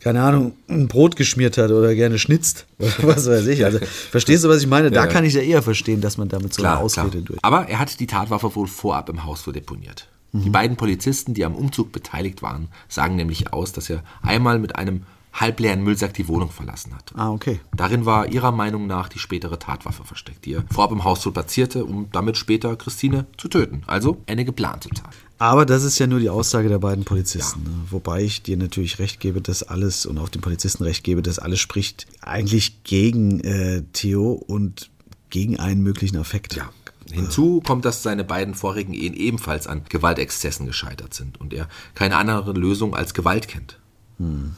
keine Ahnung, ein Brot geschmiert hat oder gerne schnitzt. Was weiß ich. Also, verstehst du, was ich meine? Da Ja, kann ich ja eher verstehen, dass man damit so eine Ausrede durch. Aber er hat die Tatwaffe wohl vorab im Haus deponiert. Die beiden Polizisten, die am Umzug beteiligt waren, sagen nämlich aus, dass er einmal mit einem halbleeren Müllsack die Wohnung verlassen hat. Ah, okay. Darin war ihrer Meinung nach die spätere Tatwaffe versteckt, die er vorab im Haus so platzierte, um damit später Christine zu töten. Also eine geplante Tat. Aber das ist ja nur die Aussage der beiden Polizisten. Ne? Wobei ich dir natürlich recht gebe, dass alles und auch den Polizisten recht gebe, dass alles spricht eigentlich gegen äh, Theo und gegen einen möglichen Affekt. Ja. Hinzu kommt, dass seine beiden vorigen Ehen ebenfalls an Gewaltexzessen gescheitert sind und er keine andere Lösung als Gewalt kennt.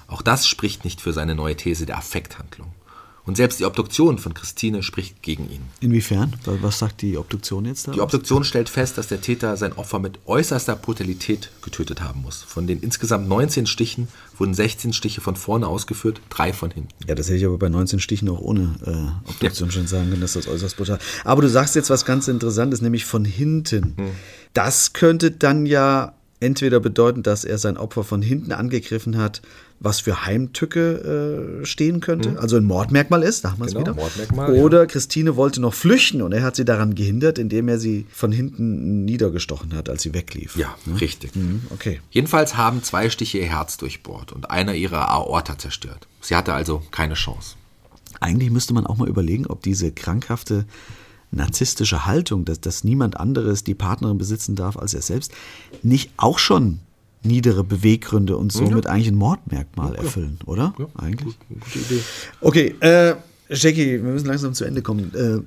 Auch das spricht nicht für seine neue These der Affekthandlung. Und selbst die Obduktion von Christine spricht gegen ihn. Inwiefern? Was sagt die Obduktion jetzt da? Die Obduktion stellt fest, dass der Täter sein Opfer mit äußerster Brutalität getötet haben muss. Von den insgesamt 19 Stichen wurden 16 Stiche von vorne ausgeführt, drei von hinten. Ja, das hätte ich aber bei 19 Stichen auch ohne äh, Obduktion schon sagen können, dass das äußerst brutal Aber du sagst jetzt was ganz Interessantes, nämlich von hinten. Das könnte dann ja entweder bedeuten, dass er sein Opfer von hinten angegriffen hat, was für Heimtücke äh, stehen könnte, also ein Mordmerkmal ist, da haben wir es Genau, wieder. Mordmerkmal, Oder Christine wollte noch flüchten und er hat sie daran gehindert, indem er sie von hinten niedergestochen hat, als sie weglief. Ja, richtig. Mhm, Okay. Jedenfalls haben zwei Stiche ihr Herz durchbohrt und einer ihre Aorta zerstört. Sie hatte also keine Chance. Eigentlich müsste man auch mal überlegen, ob diese krankhafte narzisstische Haltung, dass, dass niemand anderes die Partnerin besitzen darf als er selbst, nicht auch schon niedere Beweggründe und somit eigentlich ein Mordmerkmal erfüllen, oder? eigentlich. Gute Idee. Okay, äh, Jackie, wir müssen langsam zu Ende kommen. Äh,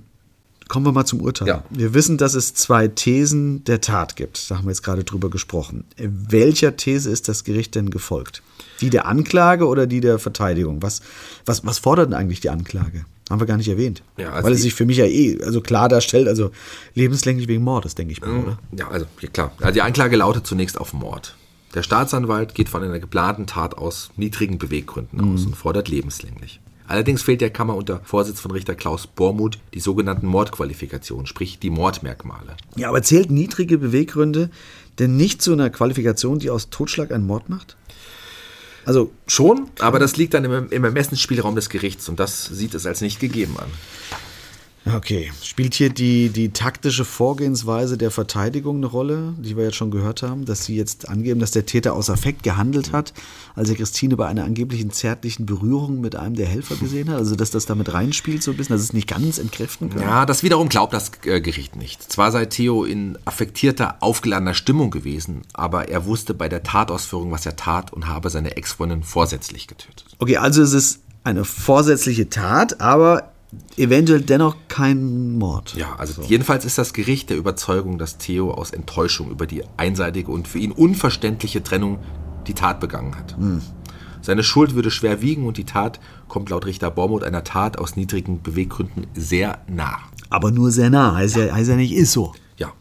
kommen wir mal zum Urteil. Ja. Wir wissen, dass es zwei Thesen der Tat gibt. Da haben wir jetzt gerade drüber gesprochen. Welcher These ist das Gericht denn gefolgt? Die der Anklage oder die der Verteidigung? Was, was, was fordert denn eigentlich die Anklage? Haben wir gar nicht erwähnt. Ja, also Weil es sich für mich ja eh also klar darstellt, also lebenslänglich wegen Mordes, denke ich mal, oder? Ja, also klar. Also die Anklage lautet zunächst auf Mord. Der Staatsanwalt geht von einer geplanten Tat aus niedrigen Beweggründen aus und fordert lebenslänglich. Allerdings fehlt der Kammer unter Vorsitz von Richter Klaus Bormuth die sogenannten Mordqualifikationen, sprich die Mordmerkmale. Ja, aber zählt niedrige Beweggründe denn nicht zu einer Qualifikation, die aus Totschlag einen Mord macht? Also Schon, aber das liegt dann im, im Ermessensspielraum des Gerichts und das sieht es als nicht gegeben an. Okay. Spielt hier die, die taktische Vorgehensweise der Verteidigung eine Rolle, die wir jetzt schon gehört haben, dass sie jetzt angeben, dass der Täter aus Affekt gehandelt hat, als er Christine bei einer angeblichen zärtlichen Berührung mit einem der Helfer gesehen hat? Also, dass das damit reinspielt so ein bisschen, dass es nicht ganz entkräften kann? Ja, das wiederum glaubt das äh, Gericht nicht. Zwar sei Theo in affektierter, aufgeladener Stimmung gewesen, aber er wusste bei der Tatausführung, was er tat und habe seine Ex-Freundin vorsätzlich getötet. Okay, also es ist eine vorsätzliche Tat, aber eventuell dennoch kein Mord. Ja, also jedenfalls ist das Gericht der Überzeugung, dass Theo aus Enttäuschung über die einseitige und für ihn unverständliche Trennung die Tat begangen hat. Seine Schuld würde schwer wiegen und die Tat kommt laut Richter Bormuth einer Tat aus niedrigen Beweggründen sehr nah. Aber nur sehr nah, heißt ja, heißt ja nicht, ist so. Ja.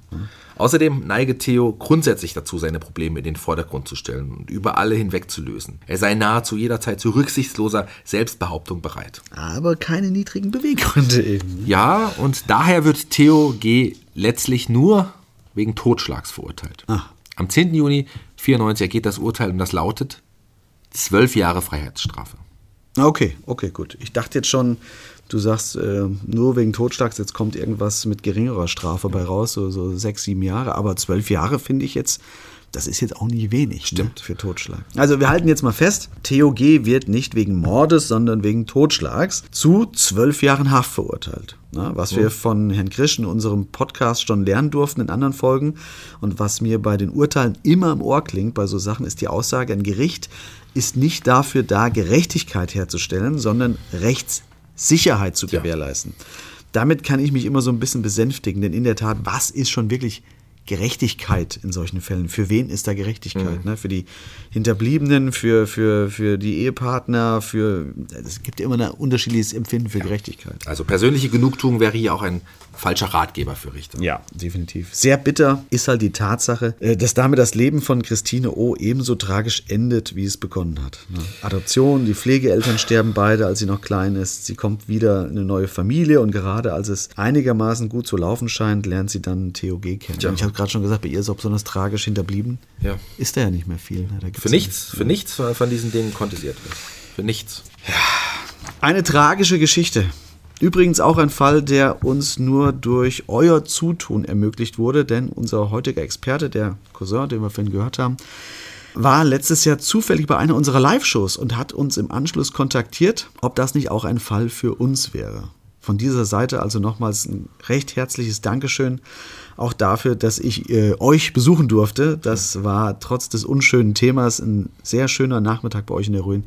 Außerdem neige Theo grundsätzlich dazu, seine Probleme in den Vordergrund zu stellen und über alle hinweg zu lösen. Er sei nahezu jederzeit zu rücksichtsloser Selbstbehauptung bereit. Aber keine niedrigen Beweggründe eben. Ja, und daher wird Theo G. letztlich nur wegen Totschlags verurteilt. Ah. Am 10. Juni 94 ergeht das Urteil und das lautet zwölf Jahre Freiheitsstrafe. Okay, okay, gut. Ich dachte jetzt schon, du sagst äh, nur wegen Totschlags, jetzt kommt irgendwas mit geringerer Strafe bei raus, so, so sechs, sieben Jahre. Aber zwölf Jahre finde ich jetzt Das ist jetzt auch nicht wenig Stimmt. Ne, für Totschlag. Also wir halten jetzt mal fest, Theo G. wird nicht wegen Mordes, sondern wegen Totschlags zu zwölf Jahren Haft verurteilt. Na, was wir von Herrn Krisch in unserem Podcast schon lernen durften in anderen Folgen und was mir bei den Urteilen immer im Ohr klingt bei so Sachen, ist die Aussage, ein Gericht ist nicht dafür da, Gerechtigkeit herzustellen, sondern Rechtssicherheit zu gewährleisten. Damit kann ich mich immer so ein bisschen besänftigen, denn in der Tat, was ist schon wirklich Gerechtigkeit in solchen Fällen? Für wen ist da Gerechtigkeit? Ne? Für die Hinterbliebenen, für, für, für die Ehepartner, für es gibt ja immer ein unterschiedliches Empfinden für Gerechtigkeit. Also persönliche Genugtuung wäre hier auch ein falscher Ratgeber für Richter. Ja, definitiv. Sehr bitter ist halt die Tatsache, äh, dass damit das Leben von Christine O. ebenso tragisch endet, wie es begonnen hat. ne? Adoption, die Pflegeeltern sterben beide, als sie noch klein ist. Sie kommt wieder in eine neue Familie und gerade als es einigermaßen gut zu laufen scheint, lernt sie dann TOG kennen. Ja. Ich habe gerade schon gesagt, bei ihr ist auch besonders tragisch hinterblieben. Ja. Ist da ja nicht mehr viel. Ne? Für ja nichts, für nichts von von diesen Dingen konnte sie etwas. Für nichts. Eine tragische Geschichte. Übrigens auch ein Fall, der uns nur durch euer Zutun ermöglicht wurde, denn unser heutiger Experte, der Cousin, den wir vorhin gehört haben, war letztes Jahr zufällig bei einer unserer Live-Shows und hat uns im Anschluss kontaktiert, ob das nicht auch ein Fall für uns wäre. Von dieser Seite also nochmals ein recht herzliches Dankeschön auch dafür, dass ich äh, euch besuchen durfte. Das war trotz des unschönen Themas ein sehr schöner Nachmittag bei euch in der Ruin.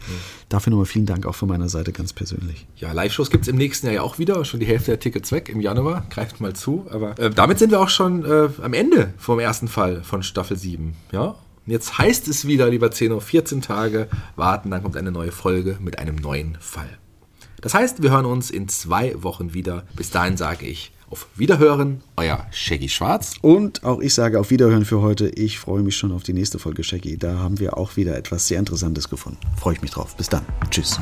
Dafür nochmal vielen Dank auch von meiner Seite ganz persönlich. Ja, Live-Shows gibt es im nächsten Jahr ja auch wieder. Schon die Hälfte der Tickets weg im Januar. Greift mal zu. Aber äh, damit sind wir auch schon äh, am Ende vom ersten Fall von Staffel 7. Ja? Und jetzt heißt es wieder, lieber Zeno, 14 Tage warten, dann kommt eine neue Folge mit einem neuen Fall. Das heißt, wir hören uns in zwei Wochen wieder. Bis dahin sage ich auf Wiederhören, euer Shaggy Schwarz. Und auch ich sage auf Wiederhören für heute. Ich freue mich schon auf die nächste Folge Shaggy. Da haben wir auch wieder etwas sehr Interessantes gefunden. Freue ich mich drauf. Bis dann. Tschüss.